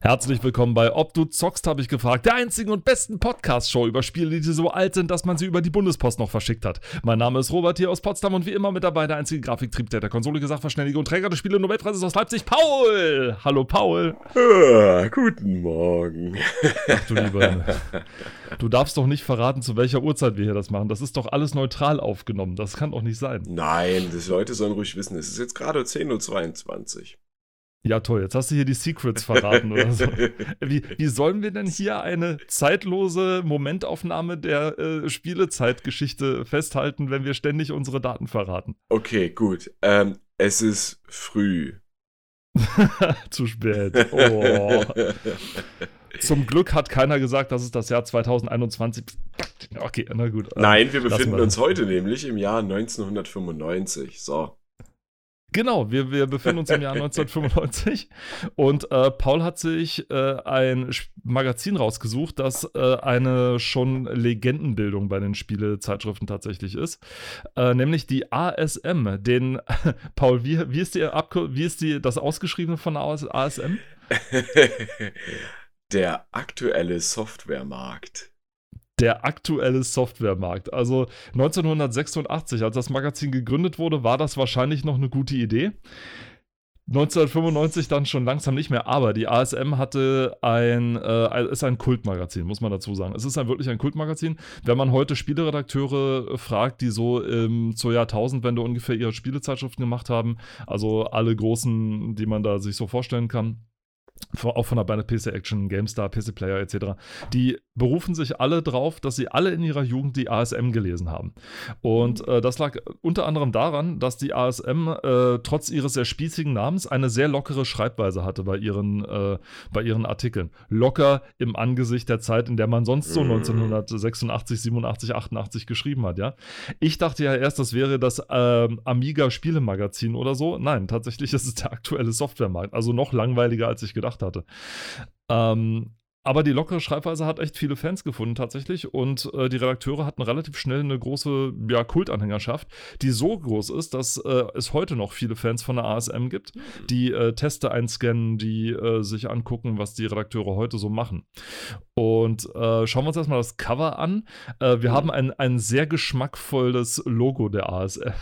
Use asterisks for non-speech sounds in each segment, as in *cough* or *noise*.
Herzlich willkommen bei Ob du zockst, habe ich gefragt. Der einzigen und besten Podcast-Show über Spiele, die so alt sind, dass man sie über die Bundespost noch verschickt hat. Mein Name ist Robert hier aus Potsdam und wie immer mit dabei der einzige Grafiktrieb der Konsole, Sachverständige und Träger des Spiele Nobelpreises aus Leipzig, Paul! Hallo Paul! Ah, guten Morgen. Ach du lieber. Du darfst doch nicht verraten, zu welcher Uhrzeit wir hier das machen. Das ist doch alles neutral aufgenommen. Das kann doch nicht sein. Nein, die Leute sollen ruhig wissen, es ist jetzt gerade 10.22 Uhr. Ja, toll, jetzt hast du hier die Secrets verraten oder so. *laughs* Wie, wie sollen wir denn hier eine zeitlose Momentaufnahme der äh, Spielezeitgeschichte festhalten, wenn wir ständig unsere Daten verraten? Okay, gut. Ähm, es ist früh. *laughs* Zu spät. Oh. Zum Glück hat keiner gesagt, dass es das Jahr 2021 Okay, na gut. Nein, wir befinden wir uns heute nämlich im Jahr 1995. So. Genau, wir, wir befinden uns im Jahr 1995 und äh, Paul hat sich äh, ein Magazin rausgesucht, das äh, eine schon Legendenbildung bei den Spielezeitschriften tatsächlich ist, äh, nämlich die ASM. Den *laughs* Paul, wie, wie ist die wie ist die das ausgeschriebene von ASM? *laughs* Der aktuelle Softwaremarkt der aktuelle Softwaremarkt. Also 1986, als das Magazin gegründet wurde, war das wahrscheinlich noch eine gute Idee. 1995 dann schon langsam nicht mehr, aber die ASM hatte ein, äh, ist ein Kultmagazin, muss man dazu sagen. Es ist ein, wirklich ein Kultmagazin. Wenn man heute Spieleredakteure fragt, die so ähm, zur Jahrtausendwende ungefähr ihre Spielezeitschriften gemacht haben, also alle großen, die man da sich so vorstellen kann, auch von der Beine PC Action, GameStar, PC Player etc., die berufen sich alle drauf, dass sie alle in ihrer Jugend die ASM gelesen haben. Und äh, das lag unter anderem daran, dass die ASM äh, trotz ihres sehr spießigen Namens eine sehr lockere Schreibweise hatte bei ihren, äh, bei ihren Artikeln. Locker im Angesicht der Zeit, in der man sonst so 1986, 87, 88 geschrieben hat, ja. Ich dachte ja erst, das wäre das ähm, Amiga Spielemagazin oder so. Nein, tatsächlich ist es der aktuelle Softwaremarkt. Also noch langweiliger, als ich gedacht gedacht hatte. Ähm, aber die lockere Schreibweise hat echt viele Fans gefunden tatsächlich und äh, die Redakteure hatten relativ schnell eine große ja, Kultanhängerschaft, die so groß ist, dass äh, es heute noch viele Fans von der ASM gibt, die äh, Teste einscannen, die äh, sich angucken, was die Redakteure heute so machen. Und äh, schauen wir uns erstmal das Cover an. Äh, wir mhm. haben ein, ein sehr geschmackvolles Logo der ASM.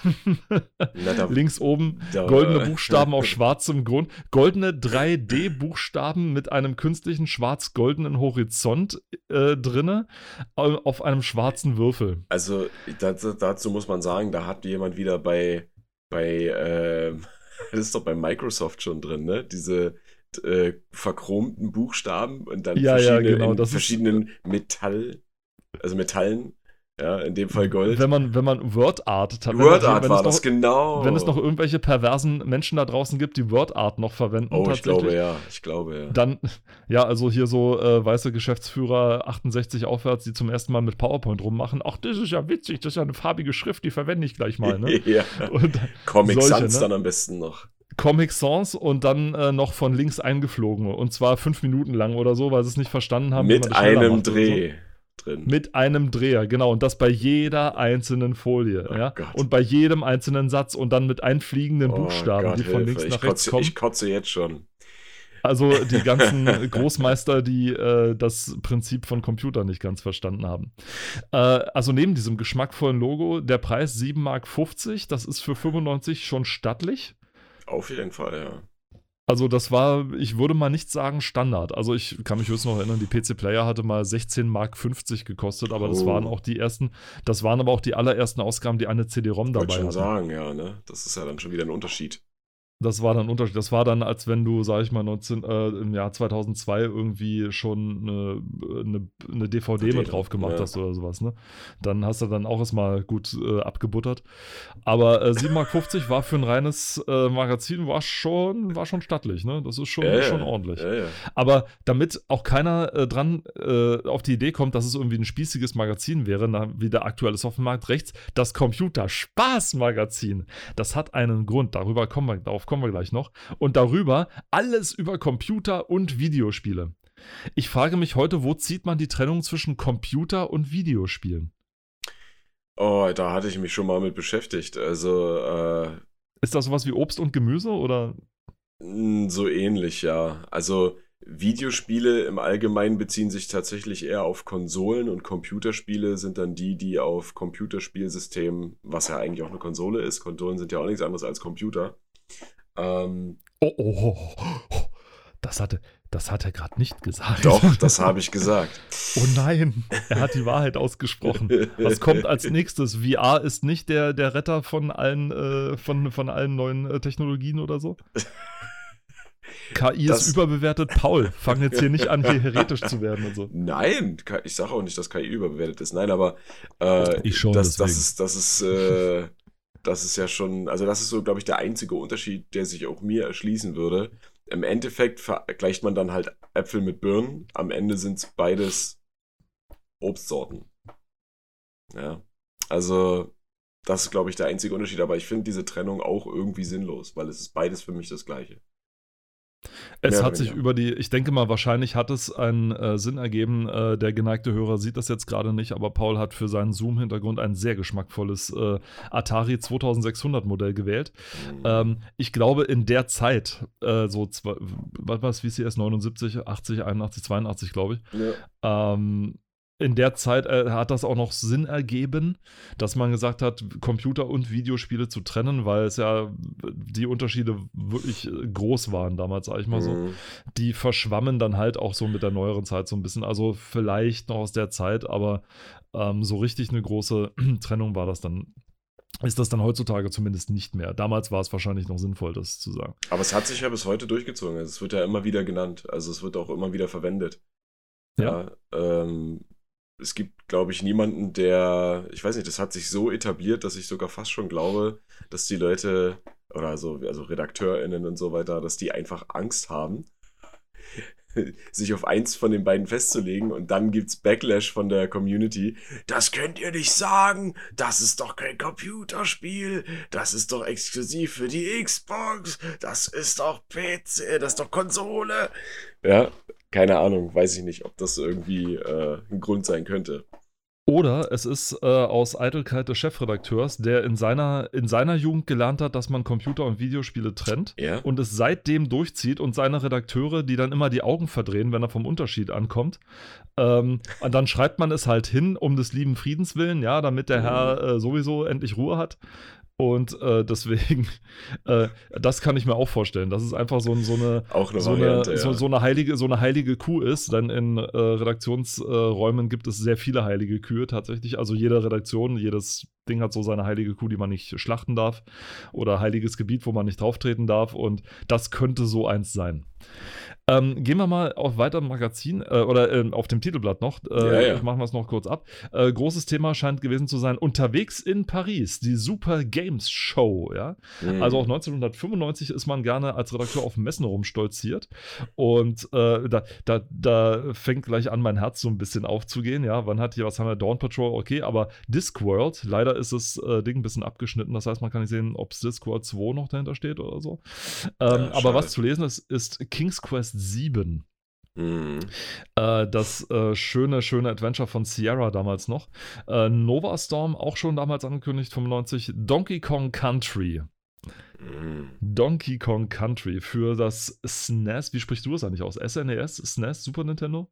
da, *laughs* Links oben da, goldene Buchstaben auf schwarzem Grund, goldene 3D-Buchstaben mit einem künstlichen schwarz-gold goldenen Horizont äh, drinne auf einem schwarzen Würfel. Also dazu, dazu, muss man sagen, da hat jemand wieder bei, bei äh, *laughs* das ist doch bei Microsoft schon drin, ne? Diese äh, verchromten Buchstaben und dann ja, verschiedene, ja, genau, verschiedenen Metall, also Metallen ja, in dem Fall Gold. Wenn man, wenn man Word Art Word Art war das, genau. Wenn es noch irgendwelche perversen Menschen da draußen gibt, die Word Art noch verwenden. Oh, ich glaube ja, ich glaube ja. Dann, *laughs* ja, also hier so äh, weiße Geschäftsführer 68 aufwärts, die zum ersten Mal mit PowerPoint rummachen. Ach, das ist ja witzig, das ist ja eine farbige Schrift, die verwende ich gleich mal. Ne? *laughs* ja. Und Comic solche, Sans ne? dann am besten noch. Comic Sans und dann äh, noch von links eingeflogen. Und zwar fünf Minuten lang oder so, weil sie es nicht verstanden haben. Mit einem Dreh. So drin. Mit einem Dreher, genau. Und das bei jeder einzelnen Folie. Oh ja? Und bei jedem einzelnen Satz und dann mit einfliegenden oh Buchstaben, Gott, die von links nach rechts kotze, kommen. Ich kotze jetzt schon. Also die ganzen *laughs* Großmeister, die äh, das Prinzip von Computern nicht ganz verstanden haben. Äh, also neben diesem geschmackvollen Logo, der Preis 7,50 Mark, das ist für 95 schon stattlich. Auf jeden Fall, ja. Also das war, ich würde mal nicht sagen Standard. Also ich kann mich höchstens noch erinnern, die PC Player hatte mal 16 Mark 50 gekostet, aber oh. das waren auch die ersten, das waren aber auch die allerersten Ausgaben, die eine CD-ROM dabei hatten. Ich schon sagen, ja, ne? Das ist ja dann schon wieder ein Unterschied. Das war dann Unterschied. Das war dann, als wenn du, sag ich mal, 19, äh, im Jahr 2002 irgendwie schon eine, eine, eine DVD mit drauf gemacht ja. hast oder sowas. Ne? Dann hast du dann auch erstmal gut äh, abgebuttert. Aber äh, 7,50 Mark war für ein reines äh, Magazin war schon, war schon stattlich. Ne? Das ist schon, ja, schon ordentlich. Ja, Aber damit auch keiner äh, dran äh, auf die Idee kommt, dass es irgendwie ein spießiges Magazin wäre, na, wie der aktuelle Softwaremarkt rechts, das Computer-Spaß-Magazin, das hat einen Grund. Darüber kommen wir kommen wir gleich noch. Und darüber alles über Computer und Videospiele. Ich frage mich heute, wo zieht man die Trennung zwischen Computer und Videospielen? Oh, da hatte ich mich schon mal mit beschäftigt. Also, äh, Ist das sowas wie Obst und Gemüse oder? So ähnlich, ja. Also, Videospiele im Allgemeinen beziehen sich tatsächlich eher auf Konsolen und Computerspiele sind dann die, die auf Computerspielsystemen, was ja eigentlich auch eine Konsole ist, Konsolen sind ja auch nichts anderes als Computer. Ähm, oh, oh, oh, oh. Das hatte, das hat er gerade nicht gesagt. Doch, das habe ich gesagt. *laughs* Oh nein, er hat die Wahrheit ausgesprochen. Was kommt als nächstes? VR ist nicht der, der Retter von allen, äh, von, von allen neuen äh, Technologien oder so? *laughs* KI das, ist überbewertet. Paul, fang jetzt hier nicht an, hier heretisch zu werden und so. Nein, ich sage auch nicht, dass KI überbewertet ist. Nein, aber äh, ich schon, das, das ist, das ist, äh, das ist ja schon, also das ist so, glaube ich, der einzige Unterschied, der sich auch mir erschließen würde. Im Endeffekt vergleicht man dann halt Äpfel mit Birnen. Am Ende sind es beides Obstsorten. Ja, also das ist, glaube ich, der einzige Unterschied. Aber ich finde diese Trennung auch irgendwie sinnlos, weil es ist beides für mich das Gleiche. Es hat sich über die, ich denke mal, wahrscheinlich hat es einen äh, Sinn ergeben. Äh, der geneigte Hörer sieht das jetzt gerade nicht, aber Paul hat für seinen Zoom-Hintergrund ein sehr geschmackvolles äh, Atari 2600 Modell gewählt. Mhm. Ähm, ich glaube, in der Zeit, äh, so, zwei, was war es, VCS 79, 80, 81, 82, glaube ich, ja. ähm, in der Zeit äh, hat das auch noch Sinn ergeben, dass man gesagt hat, Computer und Videospiele zu trennen, weil es ja die Unterschiede wirklich äh, groß waren damals, sag ich mal so. Mhm. Die verschwammen dann halt auch so mit der neueren Zeit so ein bisschen. Also vielleicht noch aus der Zeit, aber ähm, so richtig eine große *clears throat* Trennung war das dann ist das dann heutzutage zumindest nicht mehr. Damals war es wahrscheinlich noch sinnvoll, das zu sagen. Aber es hat sich ja bis heute durchgezogen. Also es wird ja immer wieder genannt. Also es wird auch immer wieder verwendet. Ja. ja ähm, es gibt, glaube ich, niemanden, der, ich weiß nicht, das hat sich so etabliert, dass ich sogar fast schon glaube, dass die Leute, oder also, also RedakteurInnen und so weiter, dass die einfach Angst haben, *laughs* sich auf eins von den beiden festzulegen und dann gibt's Backlash von der Community. Das könnt ihr nicht sagen. Das ist doch kein Computerspiel. Das ist doch exklusiv für die Xbox. Das ist doch PC. Das ist doch Konsole. Ja, keine Ahnung, weiß ich nicht, ob das irgendwie äh, ein Grund sein könnte. Oder es ist äh, aus Eitelkeit des Chefredakteurs, der in seiner, in seiner Jugend gelernt hat, dass man Computer und Videospiele trennt ja. und es seitdem durchzieht und seine Redakteure, die dann immer die Augen verdrehen, wenn er vom Unterschied ankommt. Ähm, und dann schreibt man es halt hin, um des lieben Friedens willen, ja, damit der Herr mhm. äh, sowieso endlich Ruhe hat. Und äh, deswegen, *laughs* äh, das kann ich mir auch vorstellen, dass es einfach so, so eine, eine so, Variante, eine ja. so, so, eine heilige, so eine heilige Kuh ist. Denn in äh, Redaktionsräumen gibt es sehr viele heilige Kühe tatsächlich. Also jede Redaktion, jedes Ding hat so seine heilige Kuh, die man nicht schlachten darf. Oder heiliges Gebiet, wo man nicht drauftreten darf. Und das könnte so eins sein. Ähm, gehen wir mal auf weiter Magazin äh, oder äh, auf dem Titelblatt noch. Äh, ja, ja. Machen wir es noch kurz ab. Äh, großes Thema scheint gewesen zu sein: Unterwegs in Paris, die Super Games Show. Ja? Mhm. Also auch 1995 ist man gerne als Redakteur auf Messen rumstolziert. Und äh, da, da, da fängt gleich an, mein Herz so ein bisschen aufzugehen. Ja, wann hat hier, was haben wir? Dawn Patrol, okay, aber Discworld, leider ist das äh, Ding ein bisschen abgeschnitten. Das heißt, man kann nicht sehen, ob Discworld 2 noch dahinter steht oder so. Ähm, aber was zu lesen ist, ist King's Quest 7. Mhm. Äh, das äh, schöne, schöne Adventure von Sierra damals noch. Äh, Nova Storm auch schon damals angekündigt, 95. Donkey Kong Country. Mhm. Donkey Kong Country für das SNES. Wie sprichst du das eigentlich aus? SNES? SNES? Super Nintendo?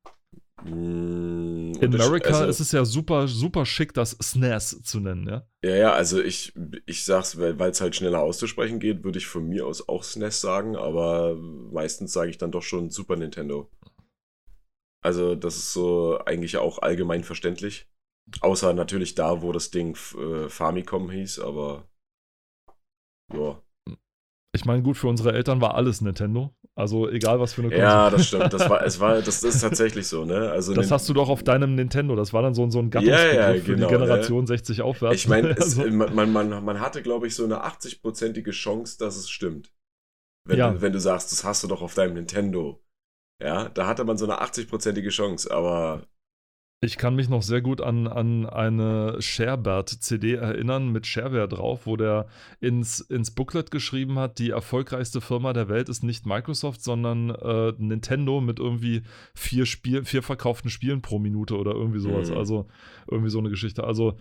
Mm, In America also, ist es ja super, super schick, das SNES zu nennen, ja? Ja, ja, also ich, ich sag's, weil es halt schneller auszusprechen geht, würde ich von mir aus auch SNES sagen, aber meistens sage ich dann doch schon Super Nintendo. Also, das ist so eigentlich auch allgemein verständlich. Außer natürlich da, wo das Ding äh, Famicom hieß, aber ja. Ich meine, gut, für unsere Eltern war alles Nintendo. Also egal was für eine Konsole. Ja, das stimmt. Das war, *laughs* es war, das ist tatsächlich so, ne? Also das hast du doch auf deinem Nintendo. Das war dann so, so ein Gattungsbegriff ja, ja, für genau, die Generation ne? 60 aufwärts. Ich meine, *laughs* also. man, man, man hatte, glaube ich, so eine 80-prozentige Chance, dass es stimmt. Wenn, ja. du, wenn du sagst, das hast du doch auf deinem Nintendo. Ja, da hatte man so eine 80-prozentige Chance, aber ich kann mich noch sehr gut an, an eine Sherbert-CD erinnern mit Shareware drauf, wo der ins, ins Booklet geschrieben hat, die erfolgreichste Firma der Welt ist nicht Microsoft, sondern äh, Nintendo mit irgendwie vier, Spiel, vier verkauften Spielen pro Minute oder irgendwie sowas. Mhm. Also irgendwie so eine Geschichte. Also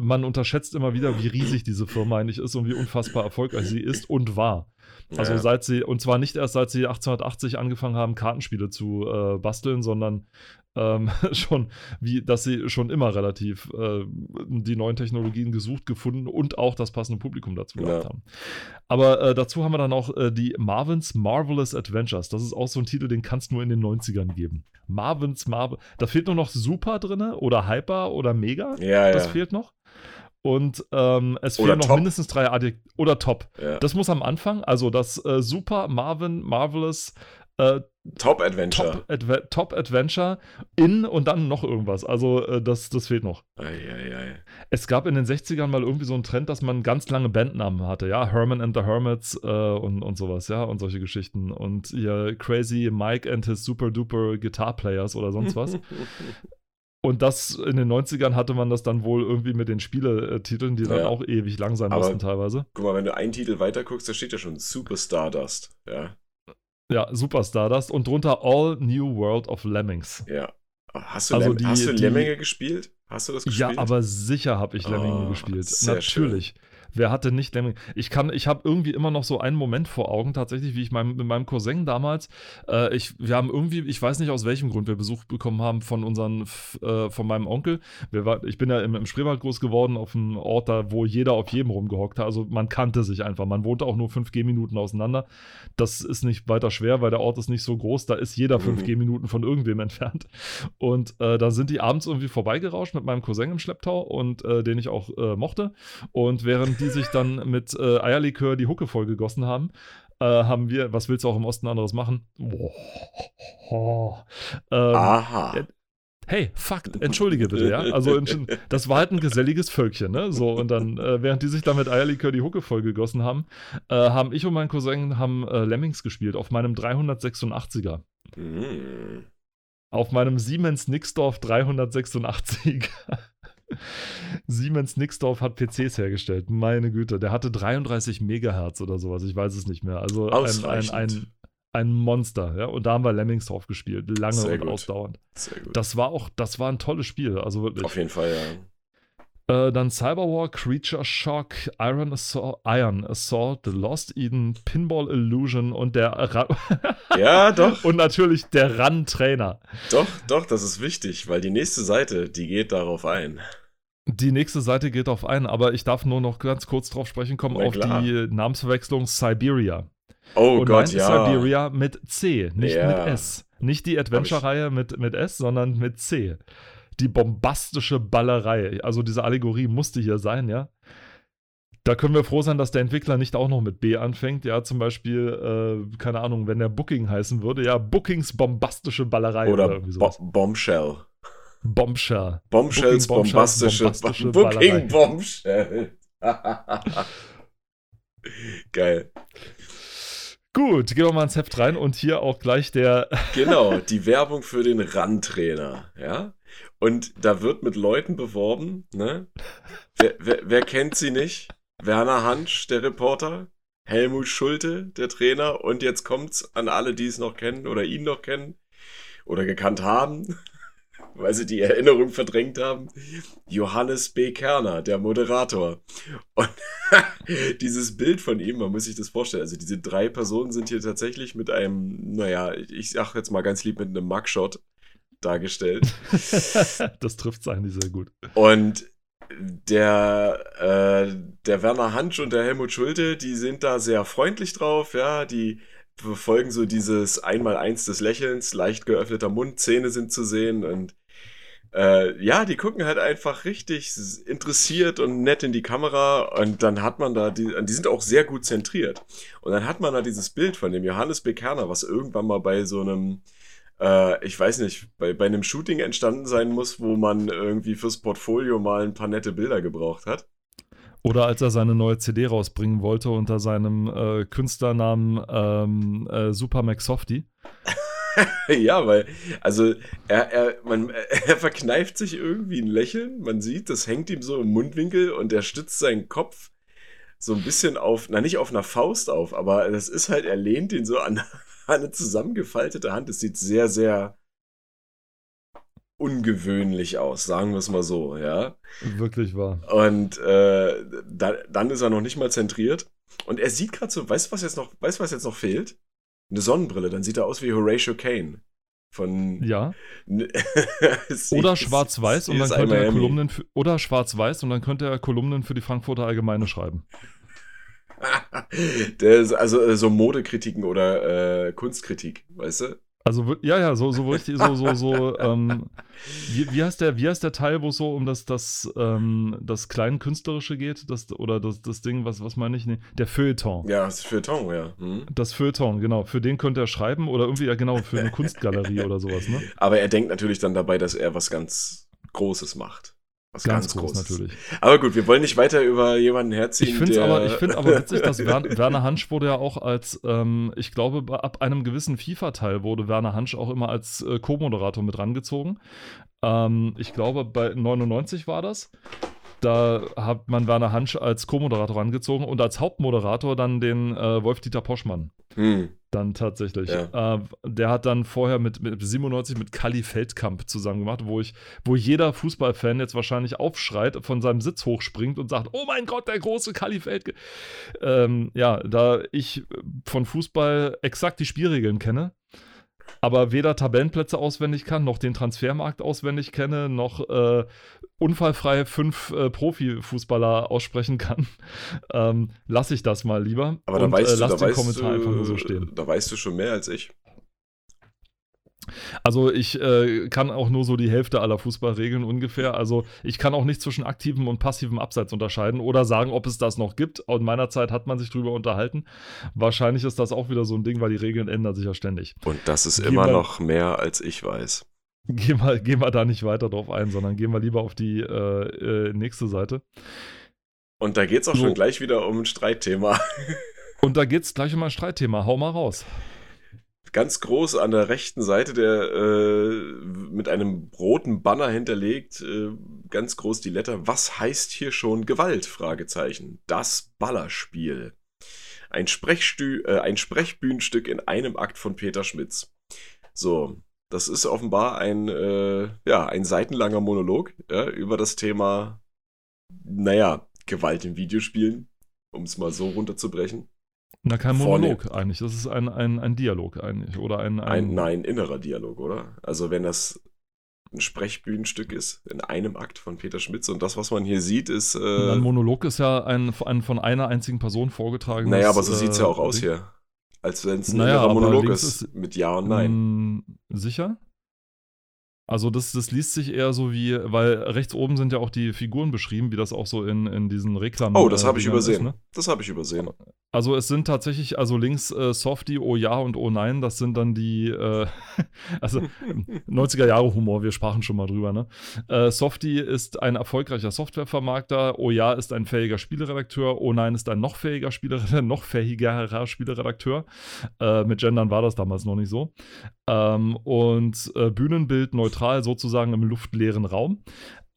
man unterschätzt immer wieder, wie riesig diese Firma eigentlich ist und wie unfassbar erfolgreich sie ist und war. Also Ja. seit sie, und zwar nicht erst seit sie 1880 angefangen haben, Kartenspiele zu äh, basteln, sondern ähm, *laughs* schon, wie, dass sie schon immer relativ äh, die neuen Technologien gesucht, gefunden und auch das passende Publikum dazu gehabt Ja. haben. Aber äh, dazu haben wir dann auch äh, die Marvin's Marvelous Adventures. Das ist auch so ein Titel, den kannst du nur in den 90ern geben. Marvin's Marvel. Da fehlt nur noch Super drin oder Hyper oder Mega. Ja, Das ja. fehlt noch. Und ähm, es Oder fehlen noch Top. mindestens drei Adjektive. Oder Top. ja. Das muss am Anfang, also das äh, Super Marvin Marvelous äh, Top Adventure. Top, Adve Top Adventure in und dann noch irgendwas. Also äh, das, das fehlt noch. Eieiei. Es gab in den 60ern mal irgendwie so einen Trend, dass man ganz lange Bandnamen hatte, ja, Herman and the Hermits äh, und, und sowas, ja, und solche Geschichten. Und hier Crazy Mike and his Super Duper Guitar Players oder sonst was. *laughs* Und das in den 90ern hatte man das dann wohl irgendwie mit den Spieletiteln, die dann Ja. auch ewig lang sein mussten teilweise. Guck mal, wenn du einen Titel weiter guckst, da steht ja schon Super Stardust. Ja. Ja, Super Stardust und drunter All New World of Lemmings. Ja. Hast du, Also Lem die- hast du die- Lemminge gespielt? Hast du das gespielt? Ja, aber sicher habe ich Lemminge Oh, gespielt. Natürlich. Wer hatte nicht Lemminge? Ich kann, ich habe irgendwie immer noch so einen Moment vor Augen, tatsächlich, wie ich mein, mit meinem Cousin damals, äh, ich, wir haben irgendwie, ich weiß nicht aus welchem Grund wir Besuch bekommen haben von unseren, äh, von meinem Onkel. War, ich bin ja im, im Spreewald groß geworden, auf einem Ort da, wo jeder auf jedem rumgehockt hat. Also man kannte sich einfach. Man wohnte auch nur 5 Gehminuten auseinander. Das ist nicht weiter schwer, weil der Ort ist nicht so groß. Da ist jeder 5 Mhm. Gehminuten von irgendwem entfernt. Und äh, da sind die abends irgendwie vorbeigerauscht mit meinem Cousin im Schlepptau und äh, den ich auch äh, mochte. Und während die sich dann mit äh, Eierlikör die Hucke vollgegossen haben, äh, haben wir, was willst du auch im Osten anderes machen? Boah. Ähm, Aha. ja, Hey, fuck, entschuldige bitte, ja. Also das war halt ein geselliges Völkchen, ne? So, und dann, äh, während die sich da mit Eierlikör die Hucke vollgegossen haben, äh, haben ich und mein Cousin haben äh, Lemmings gespielt auf meinem 386er. Hm. Auf meinem Siemens Nixdorf 386. Siemens Nixdorf hat PCs hergestellt. Meine Güte, der hatte 33 Megahertz oder sowas. Ich weiß es nicht mehr. Also ein, ein, ein, ein Monster. Ja? Und da haben wir Lemmings drauf gespielt. Lange Sehr und gut. ausdauernd. Sehr gut. Das war auch, das war ein tolles Spiel. Also wirklich. Auf jeden Fall, ja. Äh, dann Cyberwar, Creature Shock, Iron Assault, Iron Assault, The Lost Eden, Pinball Illusion und der Ra *laughs* Ja, doch, und natürlich der Run Trainer. doch, doch, das ist wichtig, weil die nächste Seite, die geht darauf ein. Die nächste Seite geht auf einen, aber ich darf nur noch ganz kurz drauf sprechen kommen Na auf klar. die Namensverwechslung Siberia. Oh und Gott, ja. Siberia mit C, nicht Ja. mit S. Nicht die Adventure-Reihe mit, mit S, sondern mit C. Die bombastische Ballerei. Also diese Allegorie musste hier sein, ja. Da können wir froh sein, dass der Entwickler nicht auch noch mit B anfängt. Ja, zum Beispiel, äh, keine Ahnung, wenn der Booking heißen würde, ja, Bookings bombastische Ballerei oder, Oder Bo. Bombshell. Bombshell. Bombshells, Booking bombastische, bombastische Ballerei. Booking Bombshell. *laughs* Geil. Gut, gehen wir mal ins Heft rein und hier auch gleich der Genau, *laughs* die Werbung für den Run-Trainer, ja. Und da wird mit Leuten beworben, ne? Wer, wer, wer kennt sie nicht? Werner Hansch, der Reporter, Helmut Schulte, der Trainer, und jetzt kommt's an alle, die es noch kennen oder ihn noch kennen oder gekannt haben, *laughs* weil sie die Erinnerung verdrängt haben. Johannes B. Kerner, der Moderator. Und *laughs* dieses Bild von ihm, man muss sich das vorstellen, also diese drei Personen sind hier tatsächlich mit einem, naja, ich sag jetzt mal ganz lieb mit einem Mugshot dargestellt. *laughs* das trifft es eigentlich sehr gut. Und der, äh, der Werner Hansch und der Helmut Schulte, die sind da sehr freundlich drauf, ja, die verfolgen so dieses Einmaleins des Lächelns, leicht geöffneter Mund, Zähne sind zu sehen und äh, ja, die gucken halt einfach richtig interessiert und nett in die Kamera und dann hat man da, die, die sind auch sehr gut zentriert. Und dann hat man da dieses Bild von dem Johannes Bekerner, was irgendwann mal bei so einem, äh, ich weiß nicht, bei, bei einem Shooting entstanden sein muss, wo man irgendwie fürs Portfolio mal ein paar nette Bilder gebraucht hat. Oder als er seine neue CD rausbringen wollte unter seinem äh, Künstlernamen ähm, äh, Super McSofty. *laughs* ja, weil, also er, er, man, *laughs* er verkneift sich irgendwie ein Lächeln. Man sieht, das hängt ihm so im Mundwinkel und er stützt seinen Kopf so ein bisschen auf, na nicht auf einer Faust auf, aber das ist halt, er lehnt ihn so an eine zusammengefaltete Hand. Es sieht sehr, sehr ungewöhnlich aus, sagen wir es mal so, ja. Wirklich wahr. Und äh, da, dann ist er noch nicht mal zentriert. Und er sieht gerade so, weißt du, was jetzt noch, weißt was jetzt noch fehlt? Eine Sonnenbrille, dann sieht er aus wie Horatio Kane. Von. Ja. *laughs* oder schwarz-weiß und dann könnte er Kolumnen für, oder schwarz-weiß und dann könnte er Kolumnen für die Frankfurter Allgemeine schreiben. Ist also äh, so Modekritiken oder äh, Kunstkritik, weißt du? Also ja, ja, so, so richtig, so, so, so, *laughs* ähm, wie, wie, heißt der, wie heißt der Teil, wo es so um das, das, ähm, das Kleinkünstlerische geht? Das, oder das, das Ding, was, was meine ich? Nee, der Feuilleton. Ja, das Feuilleton, ja. Hm. Das Feuilleton, genau. Für den könnte er schreiben oder irgendwie, ja genau, für eine *laughs* Kunstgalerie oder sowas, ne? Aber er denkt natürlich dann dabei, dass er was ganz Großes macht. Was ganz, ganz groß Großes. natürlich. Aber gut, wir wollen nicht weiter über jemanden herziehen. Ich finde aber, find aber witzig, dass *laughs* Werner Hansch wurde ja auch als, ähm, ich glaube, ab einem gewissen FIFA-Teil wurde Werner Hansch auch immer als äh, Co-Moderator mit rangezogen. Ähm, ich glaube, bei 99 war das. Da hat man Werner Hansch als Co-Moderator rangezogen und als Hauptmoderator dann den äh, Wolf-Dieter Poschmann. Hm. Dann tatsächlich. Ja. Äh, der hat dann vorher mit, mit 97 mit Kali Feldkamp zusammen gemacht, wo ich, wo jeder Fußballfan jetzt wahrscheinlich aufschreit, von seinem Sitz hochspringt und sagt: Oh mein Gott, der große Kali Feldkamp. Ähm, ja, da ich von Fußball exakt die Spielregeln kenne, aber weder Tabellenplätze auswendig kann, noch den Transfermarkt auswendig kenne, noch äh, unfallfrei fünf äh, Profifußballer aussprechen kann, *laughs* ähm, lasse ich das mal lieber. Aber da weißt äh, lass du, da den Kommentar du, einfach nur so stehen. Da weißt du schon mehr als ich. Also ich äh, kann auch nur so die Hälfte aller Fußballregeln ungefähr. Also ich kann auch nicht zwischen aktivem und passivem Abseits unterscheiden oder sagen, ob es das noch gibt. In meiner Zeit hat man sich drüber unterhalten. Wahrscheinlich ist das auch wieder so ein Ding, weil die Regeln ändern sich ja ständig. Und das ist gehen immer wir, noch mehr, als ich weiß. Gehen wir, gehen wir da nicht weiter drauf ein, sondern gehen wir lieber auf die äh, äh, nächste Seite. Und da geht es auch so. schon gleich wieder um ein Streitthema. *laughs* Und da geht es gleich um ein Streitthema. Hau mal raus ganz groß an der rechten Seite, der äh, mit einem roten Banner hinterlegt, äh, ganz groß die Letter. Was heißt hier schon Gewalt? Fragezeichen. Das Ballerspiel. Ein, äh, ein Sprechbühnenstück in einem Akt von Peter Schmitz. So, das ist offenbar ein, äh, ja, ein seitenlanger Monolog ja, über das Thema, naja, Gewalt in Videospielen, um es mal so runterzubrechen. Na, kein Monolog vorne. eigentlich. Das ist ein, ein, ein Dialog eigentlich. Oder ein, ein, ein. Nein, innerer Dialog, oder? Also, wenn das ein Sprechbühnenstück ist, in einem Akt von Peter Schmitz. Und das, was man hier sieht, ist. Äh, ein Monolog ist ja ein, ein von einer einzigen Person vorgetragenes. Naja, aber so äh, sieht es ja auch aus hier. Als wenn es ein naja, innerer Monolog ist, ist, mit Ja und Nein. Mm, sicher? Also das, das liest sich eher so wie, weil rechts oben sind ja auch die Figuren beschrieben, wie das auch so in, in diesen Reklamen. Oh, das habe ich übersehen. Ist, ne? Das habe ich übersehen. Also es sind tatsächlich, also links äh, Softie, Oh ja und Oh nein, das sind dann die, äh, *laughs* also *laughs* 90er Jahre Humor, wir sprachen schon mal drüber, ne? Äh, Softie ist ein erfolgreicher Softwarevermarkter, Oh ja ist ein fähiger Spieleredakteur, Oh nein ist ein noch fähiger Spieleredakteur, *laughs* noch fähigerer Spieleredakteur. Äh, mit Gendern war das damals noch nicht so. Ähm, und äh, Bühnenbild neutral sozusagen im luftleeren Raum.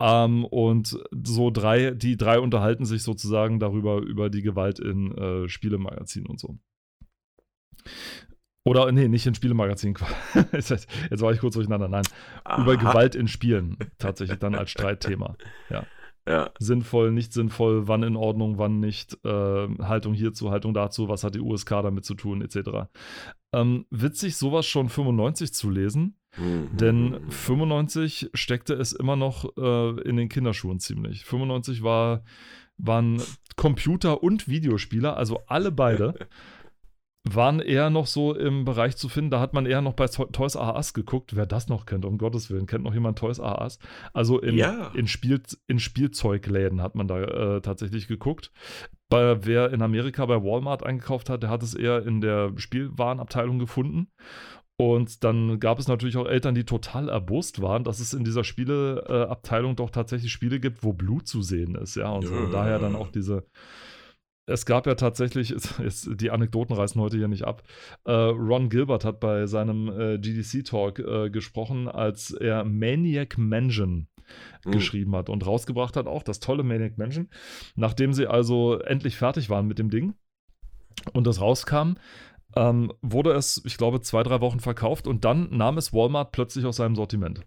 Ähm, und so drei, die drei unterhalten sich sozusagen darüber, über die Gewalt in äh, Spielemagazinen und so. Oder, nee, nicht in Spielemagazinen. *laughs* Jetzt war ich kurz durcheinander. Nein, Aha. über Gewalt in Spielen tatsächlich dann als Streitthema. Ja. ja. Sinnvoll, nicht sinnvoll, wann in Ordnung, wann nicht. Äh, Haltung hierzu, Haltung dazu, was hat die USK damit zu tun, etc. Ähm, witzig, sowas schon 95 zu lesen. Mhm. Denn 95 steckte es immer noch äh, in den Kinderschuhen ziemlich. 95 war, waren Computer und Videospieler, also alle beide, *laughs* waren eher noch so im Bereich zu finden. Da hat man eher noch bei Toys R Us geguckt. Wer das noch kennt, um Gottes Willen, kennt noch jemand Toys R Us? Also in, ja. in, Spiel, in Spielzeugläden hat man da äh, tatsächlich geguckt. Bei, wer in Amerika bei Walmart eingekauft hat, der hat es eher in der Spielwarenabteilung gefunden. Und dann gab es natürlich auch Eltern, die total erbost waren, dass es in dieser Spieleabteilung doch tatsächlich Spiele gibt, wo Blut zu sehen ist, ja. Und, ja. daher dann auch diese. Es gab ja tatsächlich, *laughs* ist, die Anekdoten reißen heute hier nicht ab. Äh, Ron Gilbert hat bei seinem äh, GDC-Talk äh, gesprochen, als er Maniac Mansion mhm. geschrieben hat und rausgebracht hat, auch das tolle Maniac Mansion. Nachdem sie also endlich fertig waren mit dem Ding und das rauskam, ähm, wurde es, ich glaube, zwei, drei Wochen verkauft und dann nahm es Walmart plötzlich aus seinem Sortiment.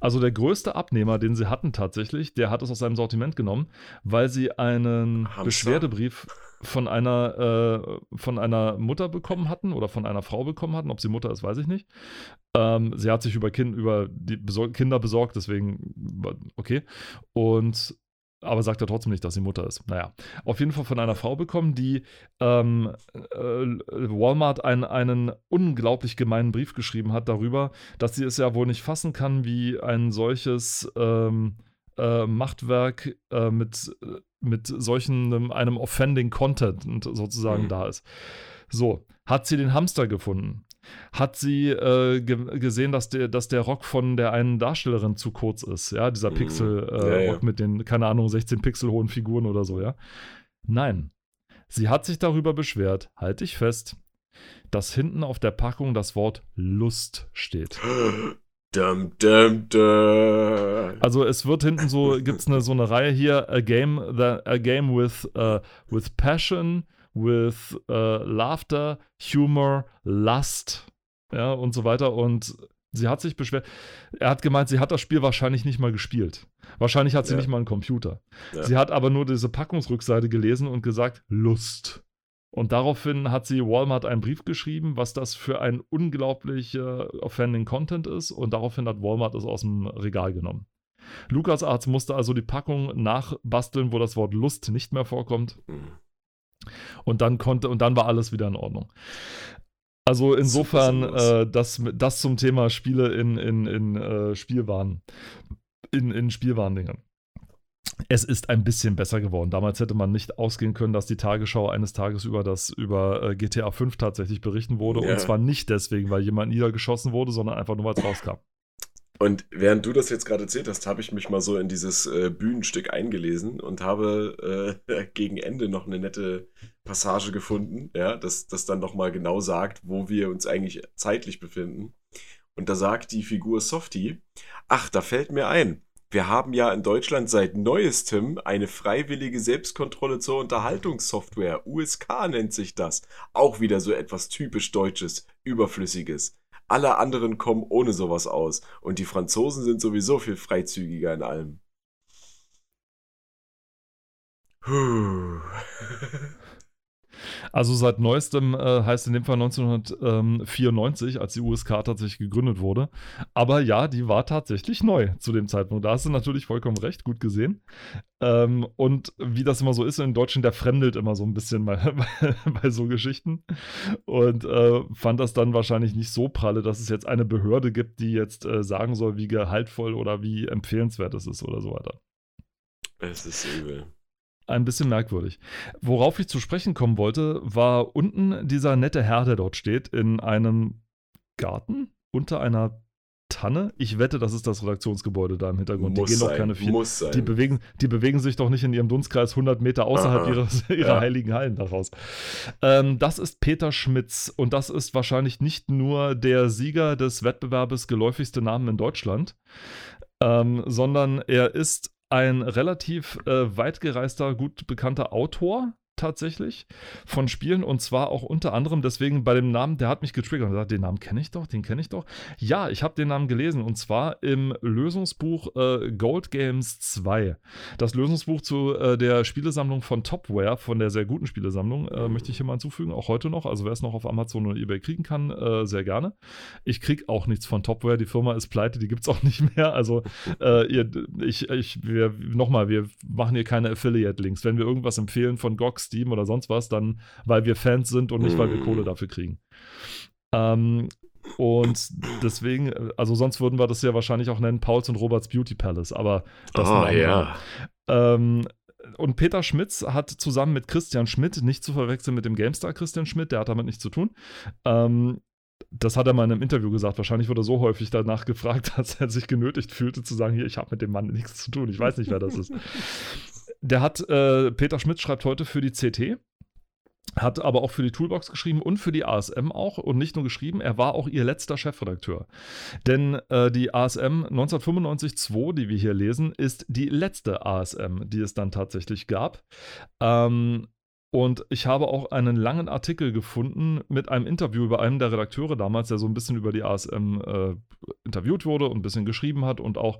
Also der größte Abnehmer, den sie hatten tatsächlich, der hat es aus seinem Sortiment genommen, weil sie einen Hamster? Beschwerdebrief von einer, äh, von einer Mutter bekommen hatten oder von einer Frau bekommen hatten. Ob sie Mutter ist, weiß ich nicht. Ähm, sie hat sich über, kind, über die Besor Kinder besorgt, deswegen okay. Und aber sagt er trotzdem nicht, dass sie Mutter ist. Naja, auf jeden Fall von einer Frau bekommen, die ähm, äh, Walmart einen, einen unglaublich gemeinen Brief geschrieben hat darüber, dass sie es ja wohl nicht fassen kann, wie ein solches ähm, äh, Machtwerk äh, mit, mit solchen einem offending Content sozusagen mhm. da ist. So, hat sie den Hamster gefunden? Hat sie äh, ge gesehen, dass der, dass der Rock von der einen Darstellerin zu kurz ist. Ja, dieser mhm. Pixel-Rock äh, ja, ja. mit den, keine Ahnung, 16 Pixel hohen Figuren oder so, ja. Nein. Sie hat sich darüber beschwert, halte ich fest, dass hinten auf der Packung das Wort Lust steht. *gasps* Dum, dum, dum. Also es wird hinten so, *laughs* gibt es eine, so eine Reihe hier, a game, the, a game with, uh, with passion, with uh, laughter, humor, lust, ja, und so weiter. Und sie hat sich beschwert. Er hat gemeint, sie hat das Spiel wahrscheinlich nicht mal gespielt. Wahrscheinlich hat sie ja. nicht mal einen Computer. Ja. Sie hat aber nur diese Packungsrückseite gelesen und gesagt, Lust. Und daraufhin hat sie Walmart einen Brief geschrieben, was das für ein unglaublich äh, offending Content ist. Und daraufhin hat Walmart es aus dem Regal genommen. LucasArts musste also die Packung nachbasteln, wo das Wort Lust nicht mehr vorkommt. Mhm. Und dann konnte, und dann war alles wieder in Ordnung. Also insofern, äh, das, das zum Thema Spiele in, in, in äh, Spielwaren. In, in Spielwarendingen. Es ist ein bisschen besser geworden. Damals hätte man nicht ausgehen können, dass die Tagesschau eines Tages über das über äh, GTA 5 tatsächlich berichten wurde. Ja. Und zwar nicht deswegen, weil jemand niedergeschossen wurde, sondern einfach nur, weil es rauskam. Und während du das jetzt gerade erzählt hast, habe ich mich mal so in dieses äh, Bühnenstück eingelesen und habe äh, *laughs* gegen Ende noch eine nette Passage gefunden, ja, das, das dann nochmal genau sagt, wo wir uns eigentlich zeitlich befinden. Und da sagt die Figur Softie, ach, da fällt mir ein, wir haben ja in Deutschland seit neuestem eine freiwillige Selbstkontrolle zur Unterhaltungssoftware. USK nennt sich das. Auch wieder so etwas typisch Deutsches, Überflüssiges. Alle anderen kommen ohne sowas aus. Und die Franzosen sind sowieso viel freizügiger in allem. Puh. *laughs* Also seit neuestem äh, heißt in dem Fall 1994, als die USK tatsächlich gegründet wurde. Aber ja, die war tatsächlich neu zu dem Zeitpunkt. Da hast du natürlich vollkommen recht, gut gesehen. Ähm, und wie das immer so ist in Deutschen, der fremdelt immer so ein bisschen *laughs* bei, bei so Geschichten. Und äh, fand das dann wahrscheinlich nicht so pralle, dass es jetzt eine Behörde gibt, die jetzt äh, sagen soll, wie gehaltvoll oder wie empfehlenswert es ist oder so weiter. Es ist übel ein bisschen merkwürdig. Worauf ich zu sprechen kommen wollte, war unten dieser nette Herr, der dort steht, in einem Garten unter einer Tanne. Ich wette, das ist das Redaktionsgebäude da im Hintergrund. Muss die gehen sein, doch keine viel. Muss sein. Die bewegen, die bewegen sich doch nicht in ihrem Dunstkreis 100 Meter außerhalb ihrer, *laughs* ihrer ja. heiligen Hallen daraus. Ähm, das ist Peter Schmitz und das ist wahrscheinlich nicht nur der Sieger des Wettbewerbes geläufigste Namen in Deutschland, ähm, sondern er ist ein relativ äh, weitgereister, gut bekannter Autor, tatsächlich von Spielen und zwar auch unter anderem deswegen bei dem Namen, der hat mich getriggert und gesagt, den Namen kenne ich doch, den kenne ich doch. Ja, ich habe den Namen gelesen und zwar im Lösungsbuch äh, Gold Games 2. Das Lösungsbuch zu äh, der Spielesammlung von Topware, von der sehr guten Spielesammlung, äh, möchte ich hier mal hinzufügen, auch heute noch. Also wer es noch auf Amazon oder Ebay kriegen kann, äh, sehr gerne. Ich kriege auch nichts von Topware, die Firma ist pleite, die gibt es auch *laughs* nicht mehr. Also äh, ihr, ich, ich, wir, nochmal, wir machen hier keine Affiliate-Links. Wenn wir irgendwas empfehlen von GOG, Steam oder sonst was, dann weil wir Fans sind und nicht, weil wir mm. Kohle dafür kriegen. Ähm, und deswegen, also sonst würden wir das ja wahrscheinlich auch nennen, Pauls und Roberts Beauty Palace, aber das Oh ja. Ähm, und Peter Schmitz hat zusammen mit Christian Schmidt, nicht zu verwechseln mit dem GameStar Christian Schmidt, der hat damit nichts zu tun, ähm, das hat er mal in einem Interview gesagt. Wahrscheinlich wurde er so häufig danach gefragt, *laughs* dass er sich genötigt fühlte zu sagen, hier, ich habe mit dem Mann nichts zu tun. Ich weiß nicht, wer das ist. *laughs* Der hat, äh, Peter Schmidt schreibt heute für die CT, hat aber auch für die Toolbox geschrieben und für die ASM auch und nicht nur geschrieben, er war auch ihr letzter Chefredakteur. Denn äh, die ASM 1995-2, die wir hier lesen, ist die letzte ASM, die es dann tatsächlich gab. Ähm, Und ich habe auch einen langen Artikel gefunden mit einem Interview über einen der Redakteure damals, der so ein bisschen über die ASM äh, interviewt wurde und ein bisschen geschrieben hat und auch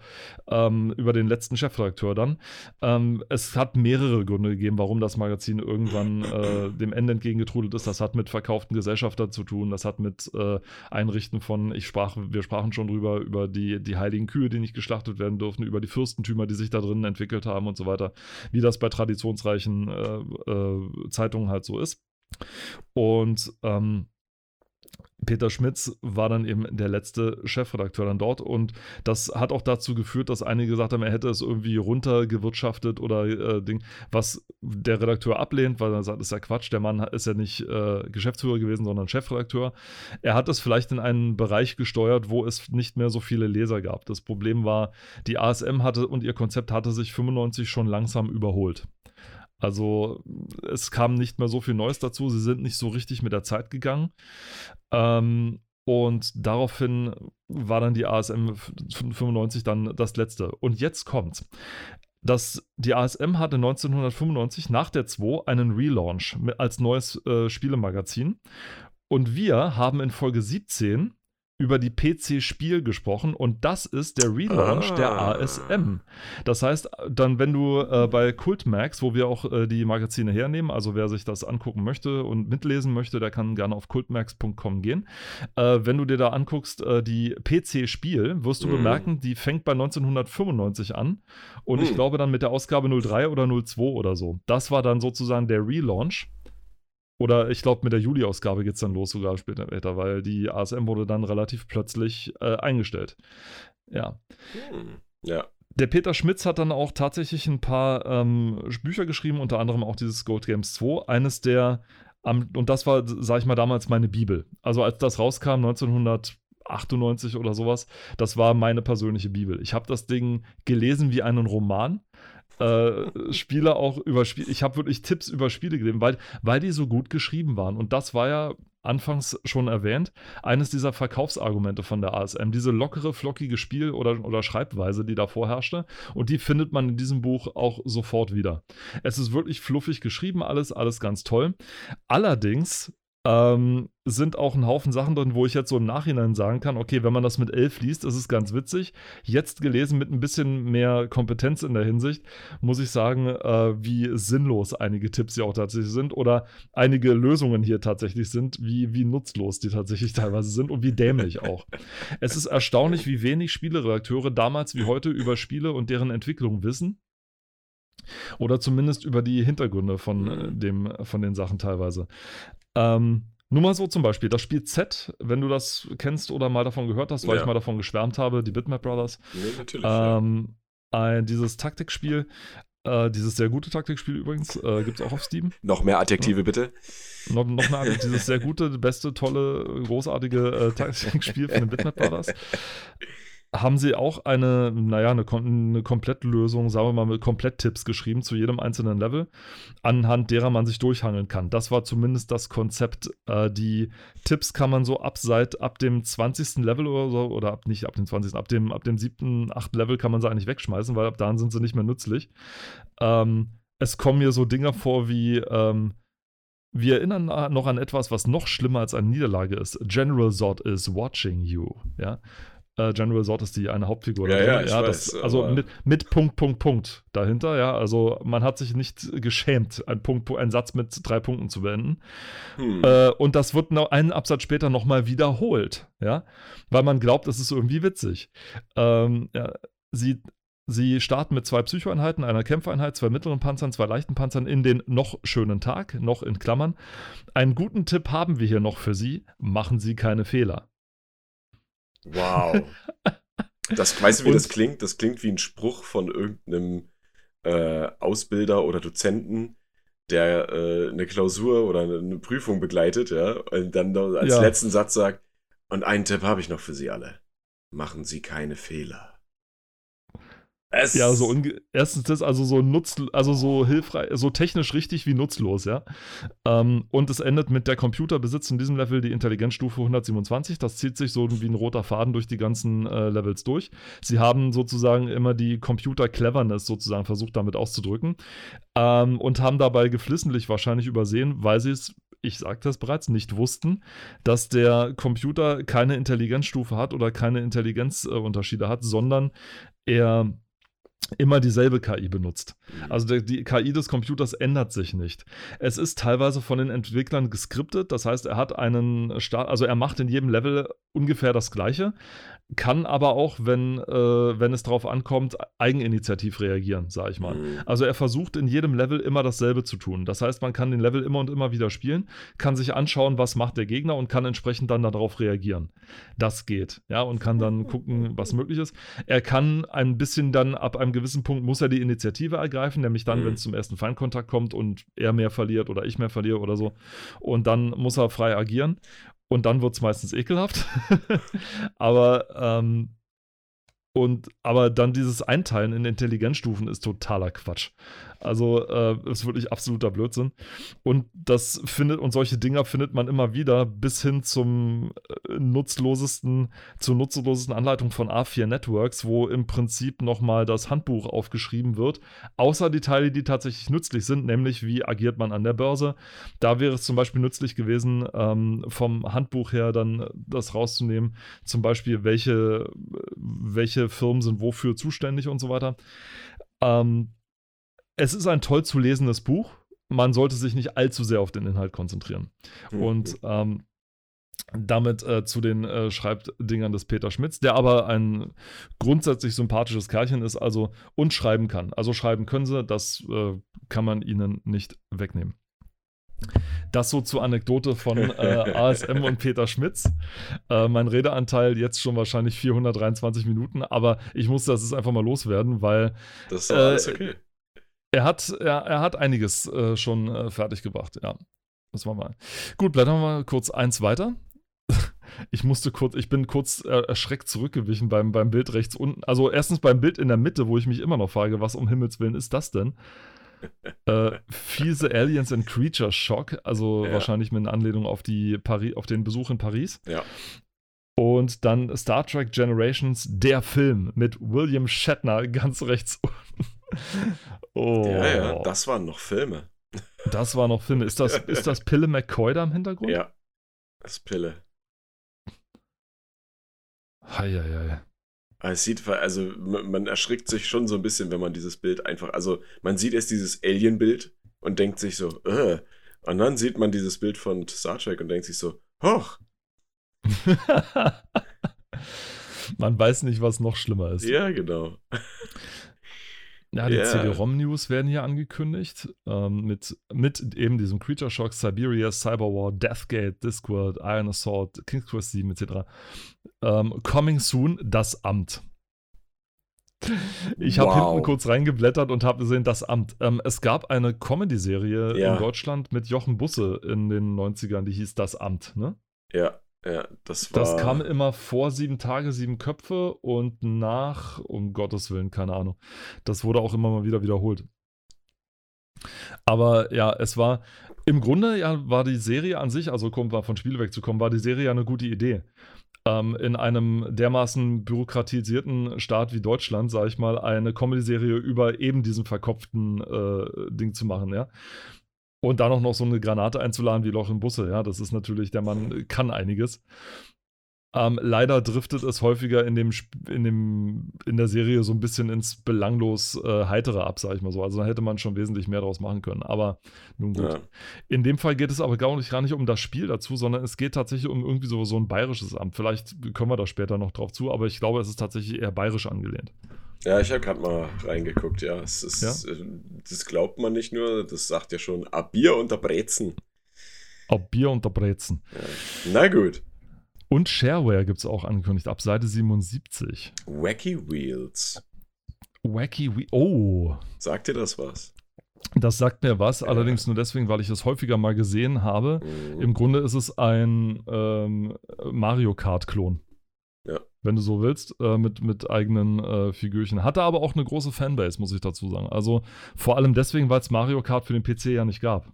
ähm, über den letzten Chefredakteur dann. Ähm, es hat mehrere Gründe gegeben, warum das Magazin irgendwann äh, dem Ende entgegengetrudelt ist. Das hat mit verkauften Gesellschaftern zu tun, das hat mit äh, Einrichten von, ich sprach, wir sprachen schon drüber, über die, die heiligen Kühe, die nicht geschlachtet werden durften, über die Fürstentümer, die sich da drinnen entwickelt haben und so weiter, wie das bei traditionsreichen äh, äh Zeitungen halt so ist. Und ähm, Peter Schmitz war dann eben der letzte Chefredakteur dann dort und das hat auch dazu geführt, dass einige gesagt haben, er hätte es irgendwie runtergewirtschaftet oder äh, Ding, was der Redakteur ablehnt, weil er sagt, das ist ja Quatsch, der Mann ist ja nicht äh, Geschäftsführer gewesen, sondern Chefredakteur. Er hat es vielleicht in einen Bereich gesteuert, wo es nicht mehr so viele Leser gab. Das Problem war, die ASM hatte und ihr Konzept hatte sich 95 schon langsam überholt. Also es kam nicht mehr so viel Neues dazu. Sie sind nicht so richtig mit der Zeit gegangen. Ähm, und daraufhin war dann die ASM 95 dann das letzte. Und jetzt kommt's. Das, die ASM hatte 1995 nach der 2 einen Relaunch als neues äh, Spielemagazin. Und wir haben in Folge 17 über die PC-Spiel gesprochen und das ist der Relaunch ah. der ASM. Das heißt, dann, wenn du äh, bei Cultmax, wo wir auch äh, die Magazine hernehmen, also wer sich das angucken möchte und mitlesen möchte, der kann gerne auf cultmax.com gehen. Äh, wenn du dir da anguckst, äh, die PC-Spiel, wirst du mhm. bemerken, die fängt bei 1995 an und mhm. ich glaube dann mit der Ausgabe 03 oder 02 oder so. Das war dann sozusagen der Relaunch. Oder ich glaube, mit der Juli-Ausgabe geht es dann los, sogar später, weil die ASM wurde dann relativ plötzlich äh, eingestellt. Ja. Hm. Ja. Der Peter Schmitz hat dann auch tatsächlich ein paar ähm, Bücher geschrieben, unter anderem auch dieses Gold Games 2. Eines der, um, und das war, sag ich mal, damals meine Bibel. Also als das rauskam, 1998 oder sowas, das war meine persönliche Bibel. Ich habe das Ding gelesen wie einen Roman äh, Spiele auch über Spiele. Ich habe wirklich Tipps über Spiele gegeben, weil, weil die so gut geschrieben waren. Und das war ja anfangs schon erwähnt, eines dieser Verkaufsargumente von der ASM, diese lockere, flockige Spiel- oder, oder Schreibweise, die da vorherrschte. Und die findet man in diesem Buch auch sofort wieder. Es ist wirklich fluffig geschrieben, alles, alles ganz toll. Allerdings ähm, sind auch ein Haufen Sachen drin, wo ich jetzt so im Nachhinein sagen kann, okay, wenn man das mit elf liest, ist es ganz witzig. Jetzt gelesen mit ein bisschen mehr Kompetenz in der Hinsicht, muss ich sagen, äh, wie sinnlos einige Tipps hier auch tatsächlich sind oder einige Lösungen hier tatsächlich sind, wie, wie nutzlos die tatsächlich *laughs* teilweise sind und wie dämlich auch. es ist erstaunlich, wie wenig Spieleredakteure damals wie heute über Spiele und deren Entwicklung wissen. Oder zumindest über die Hintergründe von, äh, dem, von den Sachen teilweise. Ähm, nur mal so zum Beispiel, das Spiel Z, wenn du das kennst oder mal davon gehört hast, weil ja. ich mal davon geschwärmt habe, die Bitmap Brothers. Nee, natürlich. Ähm, ein, dieses Taktikspiel, äh, dieses sehr gute Taktikspiel übrigens, äh, gibt es auch auf Steam. *laughs* Noch mehr Adjektive ja. bitte. Noch, noch mehr, dieses sehr *laughs* gute, beste, tolle, großartige äh, Taktikspiel von den Bitmap Brothers haben sie auch eine, naja, eine, eine Komplettlösung, sagen wir mal, mit Kompletttipps geschrieben zu jedem einzelnen Level, anhand derer man sich durchhangeln kann. Das war zumindest das Konzept. Äh, die Tipps kann man so ab seit ab dem 20. Level oder so, oder ab nicht ab dem 20., ab dem, ab dem 7., 8. Level kann man sie eigentlich wegschmeißen, weil ab dann sind sie nicht mehr nützlich. Ähm, es kommen mir so Dinger vor wie, ähm, wir erinnern noch an etwas, was noch schlimmer als eine Niederlage ist. General Zod is watching you. Ja? Äh, General Zod ist die eine Hauptfigur. Ja, ja, ja das, also mit, mit Punkt, Punkt, Punkt dahinter, ja. Also man hat sich nicht geschämt, einen, Punkt, einen Satz mit drei Punkten zu beenden. Hm. Äh, und das wird noch einen Absatz später nochmal wiederholt, ja. Weil man glaubt, es ist irgendwie witzig. Ähm, ja, sie Sie starten mit zwei Psychoeinheiten, einer Kämpfereinheit, zwei mittleren Panzern, zwei leichten Panzern in den noch schönen Tag, noch in Klammern. Einen guten Tipp haben wir hier noch für Sie. Machen Sie keine Fehler. Wow. Das, weißt du, wie Und, das klingt? Das klingt wie ein Spruch von irgendeinem äh, Ausbilder oder Dozenten, der äh, eine Klausur oder eine Prüfung begleitet, ja, und dann als ja. letzten Satz sagt, und einen Tipp habe ich noch für Sie alle. Machen Sie keine Fehler. Es Ja, so erstens das, also so nutz, also so hilfreich, so technisch richtig wie nutzlos, ja. Ähm, und es endet mit der Computer besitzt in diesem Level die Intelligenzstufe 127. Das zieht sich so wie ein roter Faden durch die ganzen äh, Levels durch. Sie haben sozusagen immer die Computer Cleverness sozusagen versucht damit auszudrücken ähm, und haben dabei geflissentlich wahrscheinlich übersehen, weil sie es ich sagte es bereits, nicht wussten, dass der Computer keine Intelligenzstufe hat oder keine Intelligenzunterschiede hat, sondern er immer dieselbe KI benutzt. Also der, die KI des Computers ändert sich nicht. Es ist teilweise von den Entwicklern geskriptet, das heißt, er hat einen Start, also er macht in jedem Level ungefähr das Gleiche, kann aber auch, wenn, äh, wenn es darauf ankommt, eigeninitiativ reagieren, sage ich mal. Mhm. Also er versucht in jedem Level immer dasselbe zu tun. Das heißt, man kann den Level immer und immer wieder spielen, kann sich anschauen, was macht der Gegner und kann entsprechend dann darauf reagieren. Das geht, ja, und kann dann *laughs* gucken, was möglich ist. Er kann ein bisschen dann ab einem gewissen Punkt muss er die Initiative ergreifen, nämlich dann, Mhm. wenn es zum ersten Feindkontakt kommt und er mehr verliert oder ich mehr verliere oder so. Und dann muss er frei agieren. Und dann wird es meistens ekelhaft. *laughs* aber ähm, und aber dann dieses Einteilen in Intelligenzstufen ist totaler Quatsch. Also äh, ist wirklich absoluter Blödsinn. Und das findet, und solche Dinger findet man immer wieder bis hin zum äh, nutzlosesten, zur nutzlosesten Anleitung von A4 Networks, wo im Prinzip nochmal das Handbuch aufgeschrieben wird, außer die Teile, die tatsächlich nützlich sind, nämlich wie agiert man an der Börse. Da wäre es zum Beispiel nützlich gewesen, ähm, vom Handbuch her dann das rauszunehmen, zum Beispiel, welche, welche Firmen sind wofür zuständig und so weiter. Ähm, es ist ein toll zu lesendes Buch. Man sollte sich nicht allzu sehr auf den Inhalt konzentrieren. Mhm. Und ähm, damit äh, zu den äh, Schreibdingern des Peter Schmitz, der aber ein grundsätzlich sympathisches Kerlchen ist, also und schreiben kann. Also schreiben können sie, das äh, kann man ihnen nicht wegnehmen. Das so zur Anekdote von äh, *laughs* ASM und Peter Schmitz. Äh, mein Redeanteil jetzt schon wahrscheinlich 423 Minuten, aber ich musste das jetzt einfach mal loswerden, weil Das ist äh, alles okay. er hat, er, er hat einiges äh, schon äh, fertig gebracht, ja. Das war mal. Gut, blättern wir mal kurz eins weiter. *laughs* Ich musste kurz, ich bin kurz äh, erschreckt zurückgewichen beim, beim Bild rechts unten. Also erstens beim Bild in der Mitte, wo ich mich immer noch frage, was um Himmels Willen ist das denn? Äh, fiese Aliens and Creature Shock, also Ja. wahrscheinlich mit einer Anlehnung auf, die Pari auf den Besuch in Paris. Ja. Und dann Star Trek Generations, der Film mit William Shatner ganz rechts unten. *laughs* Oh. Ja, ja, das waren noch Filme. Das war noch Filme. Ist das, ist das Pille McCoy da im Hintergrund? Ja. Das ist Pille. Heieiei. Aber Es sieht, also man man erschrickt sich schon so ein bisschen, wenn man dieses Bild einfach, also man sieht erst dieses Alien-Bild und denkt sich so, äh. Und dann sieht man dieses Bild von Star Trek und denkt sich so, hoch, *laughs* Man weiß nicht, was noch schlimmer ist. ja, genau. Ja, die Ja. CD-ROM-News werden hier angekündigt. Ähm, mit, mit eben diesem Creature Shock, Siberia, Cyberwar, Deathgate, Discworld, Iron Assault, King's Quest 7 etc. Ähm, coming soon, das Amt. Ich habe Wow. hinten kurz reingeblättert und habe gesehen, das Amt. Ähm, es gab eine Comedy-Serie Ja. in Deutschland mit Jochen Busse in den 90ern, die hieß Das Amt. Ne? Ja, ja, das war. Das kam immer vor sieben Tage, sieben Köpfe und nach, um Gottes Willen, keine Ahnung. Das wurde auch immer mal wieder wiederholt. Aber ja, es war im Grunde ja war die Serie an sich, also kommt war von Spiele wegzukommen, war die Serie ja eine gute Idee. Ähm, in einem dermaßen bürokratisierten Staat wie Deutschland, sage ich mal, eine Comedy-Serie über eben diesen verkopften äh, Ding zu machen, ja. Und dann auch noch so eine Granate einzuladen wie Loch im Busse, ja, das ist natürlich, der Mann kann einiges. Ähm, leider driftet es häufiger in dem, in dem, in der Serie so ein bisschen ins belanglos äh, heitere ab, sag ich mal so. Also da hätte man schon wesentlich mehr draus machen können. Aber nun gut. Ja. In dem Fall geht es aber gar nicht, gar nicht um das Spiel dazu, sondern es geht tatsächlich um irgendwie so, so ein bayerisches Amt. Vielleicht kommen wir da später noch drauf zu, aber ich glaube, es ist tatsächlich eher bayerisch angelehnt. Ja, ich habe gerade mal reingeguckt, ja. Es ist, Ja? äh, Das glaubt man nicht nur, das sagt ja schon, a Bier unter Brezen. Ob Bier unter Brezen. Ja. Na gut. Und Shareware gibt es auch angekündigt, ab Seite 77. Wacky Wheels. Wacky We Oh, Sagt dir das was? das sagt mir was, Ja. allerdings nur deswegen, weil ich es häufiger mal gesehen habe. Mhm. Im Grunde ist es ein ähm, Mario Kart-Klon. Ja. Wenn du so willst, äh, mit, mit eigenen äh, Figürchen. Hatte aber auch eine große Fanbase, muss ich dazu sagen. Also vor allem deswegen, weil es Mario Kart für den PC ja nicht gab.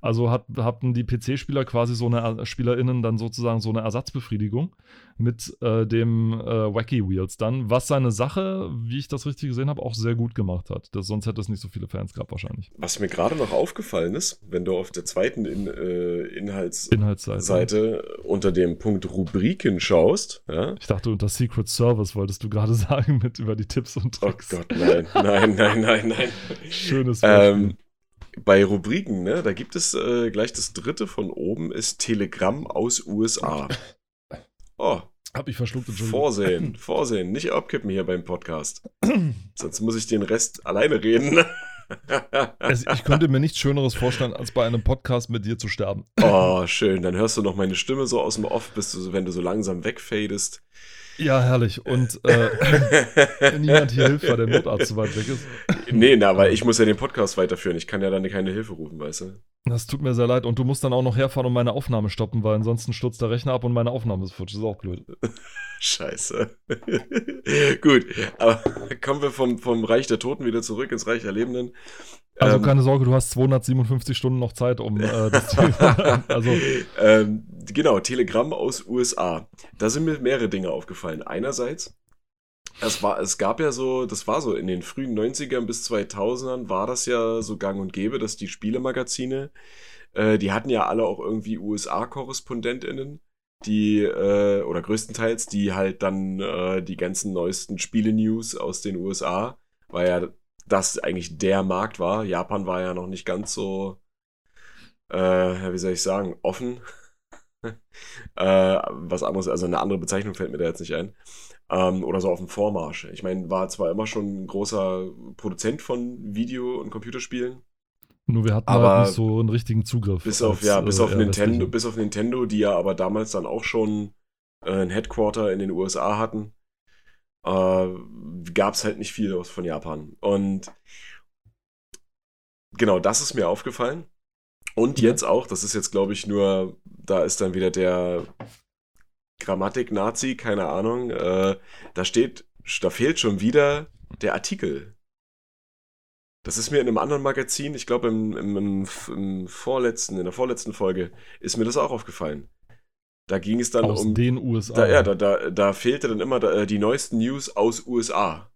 Also hat, hatten die PC-Spieler quasi so eine SpielerInnen dann sozusagen so eine Ersatzbefriedigung mit äh, dem äh, Wacky Wheels dann, was seine Sache, wie ich das richtig gesehen habe, auch sehr gut gemacht hat. Das, sonst hätte es nicht so viele Fans gehabt wahrscheinlich. Was mir gerade noch aufgefallen ist, wenn du auf der zweiten In, äh, Inhalts Inhaltsseite Seite unter dem Punkt Rubriken schaust, ja? Ich dachte, unter Secret Service wolltest du gerade *laughs* sagen, mit über die Tipps und Oh Tricks. Gott, nein, nein, nein, nein, nein. *laughs* Schönes Beispiel. Ähm, bei Rubriken, ne, da gibt es äh, gleich das dritte von oben, ist Telegramm aus USA. Oh, Hab ich verschluckt, Entschuldigung. Vorsehen, Vorsehen, nicht abkippen hier beim Podcast. *clears throat* Sonst muss ich den Rest alleine reden. *laughs* Also ich könnte mir nichts Schöneres vorstellen, als bei einem Podcast mit dir zu sterben. oh, *laughs* schön. Dann hörst du noch meine Stimme so aus dem Off, bis du, wenn du so langsam wegfadest. Ja, herrlich. Und äh, *laughs* niemand hier hilft, weil der Notarzt so weit weg ist. nee, na, weil ich muss ja den Podcast weiterführen. Ich kann ja dann keine Hilfe rufen, weißt du? Das tut mir sehr leid. Und du musst dann auch noch herfahren und meine Aufnahme stoppen, weil ansonsten stürzt der Rechner ab und meine Aufnahme ist futsch. Das ist auch blöd. *laughs* Scheiße. *laughs* Gut, aber kommen wir vom, vom Reich der Toten wieder zurück ins Reich der Lebenden. Also Ähm, keine Sorge, du hast 257 Stunden noch Zeit, um äh, das zu. also, ähm, genau, Telegramm aus USA. Da sind mir mehrere Dinge aufgefallen. Einerseits, es, war, es gab ja so, das war so in den frühen 90ern bis 2000ern war das ja so gang und gäbe, dass die Spielemagazine, äh, die hatten ja alle auch irgendwie USA-KorrespondentInnen, die, äh, oder größtenteils, die halt dann äh, die ganzen neuesten Spiele-News aus den USA, weil ja das eigentlich der Markt war. Japan war ja noch nicht ganz so, äh, wie soll ich sagen, offen. *laughs* äh, was anderes, also eine andere Bezeichnung fällt mir da jetzt nicht ein. Ähm, oder so auf dem Vormarsch. Ich meine, war zwar immer schon ein großer Produzent von Video- und Computerspielen, nur wir hatten Aber halt nicht so einen richtigen Zugriff. bis auf, als, ja, bis äh, auf Nintendo, bis auf Nintendo, die ja aber damals dann auch schon äh, ein Headquarter in den USA hatten, äh, gab es halt nicht viel aus von Japan. Und genau, das ist mir aufgefallen. Und Ja. jetzt auch, das ist jetzt, glaube ich, nur, da ist dann wieder der Grammatik-Nazi, keine Ahnung. Äh, da steht, da fehlt schon wieder der Artikel. Das ist mir in einem anderen Magazin, ich glaube im, im, im, im vorletzten, in der vorletzten Folge, ist mir das auch aufgefallen. Da ging es dann aus um. den USA. Da, ja, da, da, da fehlte dann immer äh, die neuesten News aus USA.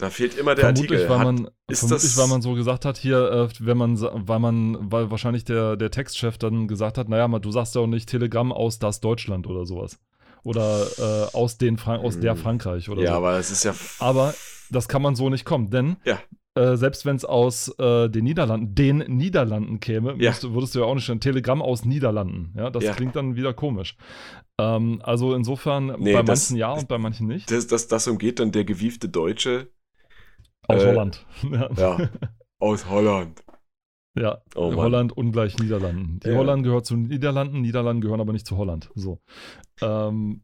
Da fehlt immer der vermutlich, Artikel. weil Hat- man, ist vermutlich, das- weil man so gesagt hat, hier, äh, wenn man, weil man, weil wahrscheinlich der, der Textchef dann gesagt hat, naja, mal, du sagst ja auch nicht Telegramm aus das Deutschland oder sowas. Oder äh, aus, den aus der Hm. Frankreich oder ja, so. aber es ist ja. Aber das kann man so nicht kommen, denn Ja. äh, selbst wenn es aus äh, den Niederlanden, den Niederlanden käme, Ja. müsste, würdest du ja auch nicht stellen, Telegramm aus Niederlanden. Ja, das Ja. klingt dann wieder komisch. Ähm, also insofern Nee, bei das- manchen ja und bei manchen nicht. Das, das, das umgeht dann der gewiefte Deutsche. Aus äh, Holland. *laughs* Ja. Ja, aus Holland. Ja, Oh. Holland ungleich Niederlanden. Die Ja. Holland gehört zu Niederlanden, Niederlanden gehören aber nicht zu Holland. So. Ähm,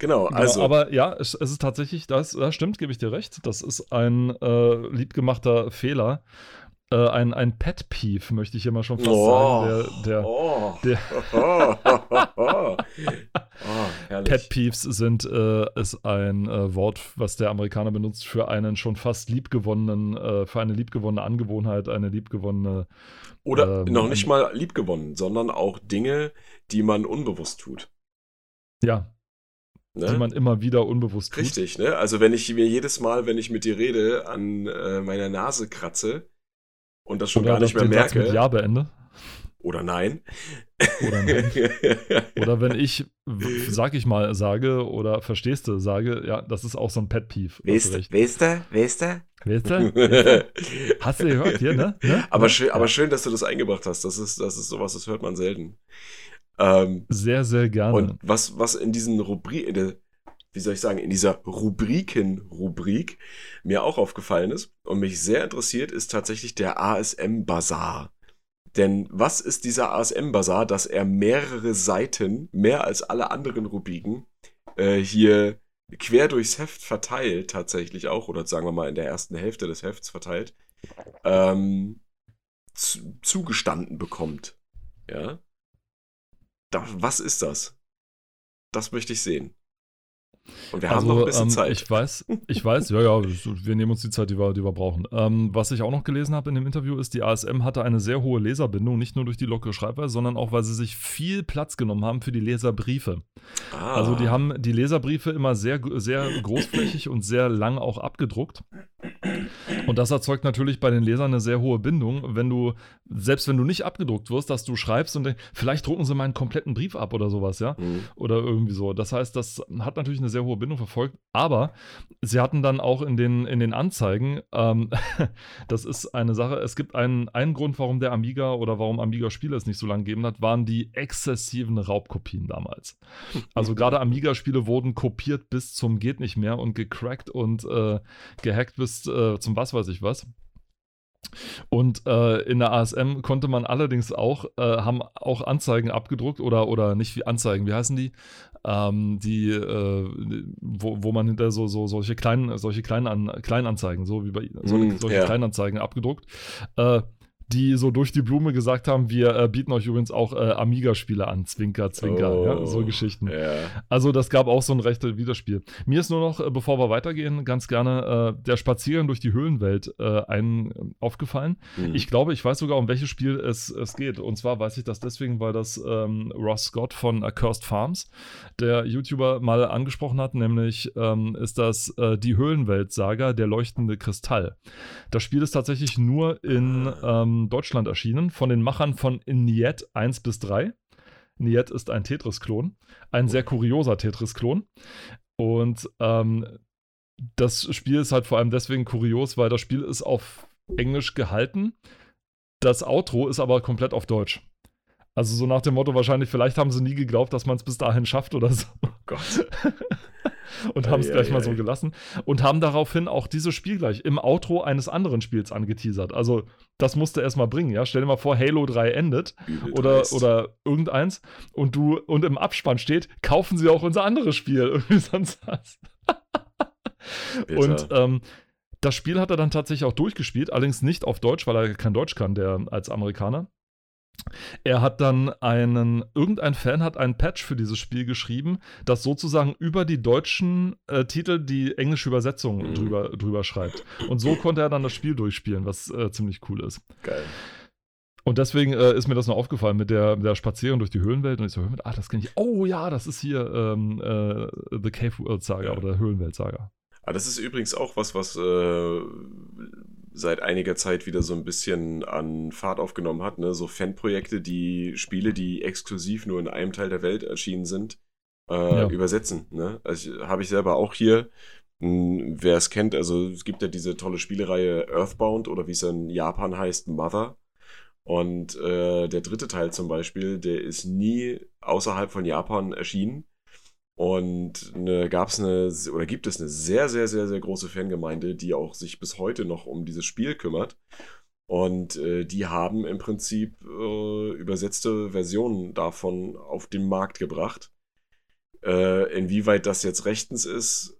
Genau, genau, also. aber ja, es, es ist tatsächlich, das, das stimmt, gebe ich dir recht. Das ist ein äh, liebgemachter Fehler. Äh, ein, ein Pet Peeve, möchte ich hier mal schon fast Oh. sagen. Der, der oh. der- *laughs* oh. Pet Peeves sind, äh, ist ein äh, Wort, was der Amerikaner benutzt für einen schon fast liebgewonnenen, äh, für eine liebgewonnene Angewohnheit, eine liebgewonnene Oder ähm, noch nicht mal liebgewonnen, sondern auch Dinge, die man unbewusst tut. ja, Ne? die man immer wieder unbewusst tut. Richtig, ne? Also wenn ich mir jedes Mal, wenn ich mit dir rede, an äh, meiner Nase kratze und das schon Oder gar nicht mehr den Satz merke. mit Ja beende. Oder nein. Oder *laughs* nein. Oder wenn ich, sag ich mal, sage oder verstehst du, sage, ja, das ist auch so ein Pet Peeve. Recht. weißt du, weißt du? Weißt du? *laughs* Hast du gehört hier, ne? ne? aber, ne? schön, aber schön, dass du das eingebracht hast. Das ist, das ist sowas, das hört man selten. Ähm, Sehr, sehr gerne. und was, was in diesen Rubriken, wie soll ich sagen, in dieser Rubriken-Rubrik mir auch aufgefallen ist und mich sehr interessiert, ist tatsächlich der ASM-Bazar. Denn was ist dieser ASM-Bazar, dass er mehrere Seiten, mehr als alle anderen Rubriken, äh, hier quer durchs Heft verteilt, tatsächlich auch, oder sagen wir mal in der ersten Hälfte des Hefts verteilt, ähm, zu, zugestanden bekommt. Ja? Da, was ist das? das möchte ich sehen. Und wir also, haben noch ein bisschen ähm, Zeit. Ich weiß, ich weiß, ja, ja, wir nehmen uns die Zeit, die wir, die wir brauchen. Ähm, was ich auch noch gelesen habe in dem Interview ist, die ASM hatte eine sehr hohe Leserbindung, nicht nur durch die lockere Schreibweise, sondern auch, weil sie sich viel Platz genommen haben für die Leserbriefe. Ah. Also die haben die Leserbriefe immer sehr, sehr großflächig und sehr lang auch abgedruckt. Und das erzeugt natürlich bei den Lesern eine sehr hohe Bindung, wenn du, selbst wenn du nicht abgedruckt wirst, dass du schreibst und denkst, vielleicht drucken sie meinen kompletten Brief ab oder sowas, ja. Mhm. Oder irgendwie so. Das heißt, das hat natürlich eine sehr hohe Bindung verfolgt, aber sie hatten dann auch in den, in den Anzeigen, ähm, *laughs* das ist eine Sache, es gibt einen, einen Grund, warum der Amiga oder warum Amiga-Spiele es nicht so lange gegeben hat, waren die exzessiven Raubkopien damals. Also gerade Amiga-Spiele wurden kopiert bis zum geht nicht mehr und gecrackt und äh, gehackt bis äh, zum was weiß ich was. Und äh, in der ASM konnte man allerdings auch, äh, haben auch Anzeigen abgedruckt oder, oder nicht wie Anzeigen, wie heißen die? Ähm, die, äh, wo, wo man hinter so, so solche kleinen, solche kleinen An Kleinanzeigen, so wie bei so, mm, solche yeah. Kleinanzeigen abgedruckt. Äh, die so durch die Blume gesagt haben, wir äh, bieten euch übrigens auch äh, Amiga-Spiele an, Zwinker, Zwinker, oh, ja, so Geschichten. Yeah. Also das gab auch so ein rechtes Widerspiel. Mir ist nur noch, äh, bevor wir weitergehen, ganz gerne äh, der Spaziergang durch die Höhlenwelt äh, ein, aufgefallen. Mhm. Ich glaube, ich weiß sogar, um welches Spiel es, es geht. Und zwar weiß ich das deswegen, weil das ähm, Ross Scott von Accursed Farms, der YouTuber, mal angesprochen hat, nämlich ähm, ist das äh, die Höhlenwelt-Saga, der leuchtende Kristall. Das Spiel ist tatsächlich nur in ah. Deutschland erschienen, von den Machern von Niet 1 bis 3. Niet ist ein Tetris-Klon, ein sehr kurioser Tetris-Klon. Und ähm, das Spiel ist halt vor allem deswegen kurios, weil das Spiel ist auf Englisch gehalten. Das Outro ist aber komplett auf Deutsch. Also so nach dem Motto wahrscheinlich, vielleicht haben sie nie geglaubt, dass man es bis dahin schafft oder so. *laughs* Oh Gott. *laughs* und haben es gleich mal so gelassen und haben daraufhin auch dieses Spiel gleich im Outro eines anderen Spiels angeteasert. Also das musste erst mal bringen, ja. Stell dir mal vor, Halo 3 endet oder, oder irgendeins und du und im Abspann steht, kaufen sie auch unser anderes Spiel. *laughs* Irgendwie sonst was. und ähm, das Spiel hat er dann tatsächlich auch durchgespielt, allerdings nicht auf Deutsch, weil er kein Deutsch kann, der als Amerikaner. Er hat dann einen, irgendein Fan hat einen Patch für dieses Spiel geschrieben, das sozusagen über die deutschen äh, Titel die englische Übersetzung mhm. drüber, drüber schreibt. Und so konnte er dann das Spiel durchspielen, was äh, ziemlich cool ist. Geil. Und deswegen äh, ist mir das noch aufgefallen mit der, mit der Spazierung durch die Höhlenwelt. Und ich so, ah, das kenne ich. Oh ja, das ist hier ähm, äh, The Cave World Saga ja. oder Höhlenwelt Saga. Ah, das ist übrigens auch was, was äh, seit einiger Zeit wieder so ein bisschen an Fahrt aufgenommen hat. Ne? So Fanprojekte, die Spiele, die exklusiv nur in einem Teil der Welt erschienen sind, äh, ja. übersetzen. Ne? Also habe ich selber auch hier. Hm, wer es kennt, also es gibt ja diese tolle Spielereihe Earthbound oder wie es in Japan heißt, Mother. Und äh, der dritte Teil zum Beispiel, der ist nie außerhalb von Japan erschienen. Und ne, gab es eine, oder gibt es eine sehr, sehr, sehr, sehr große Fangemeinde, die auch sich bis heute noch um dieses Spiel kümmert. Und äh, die haben im Prinzip äh, übersetzte Versionen davon auf den Markt gebracht. Äh, inwieweit das jetzt rechtens ist,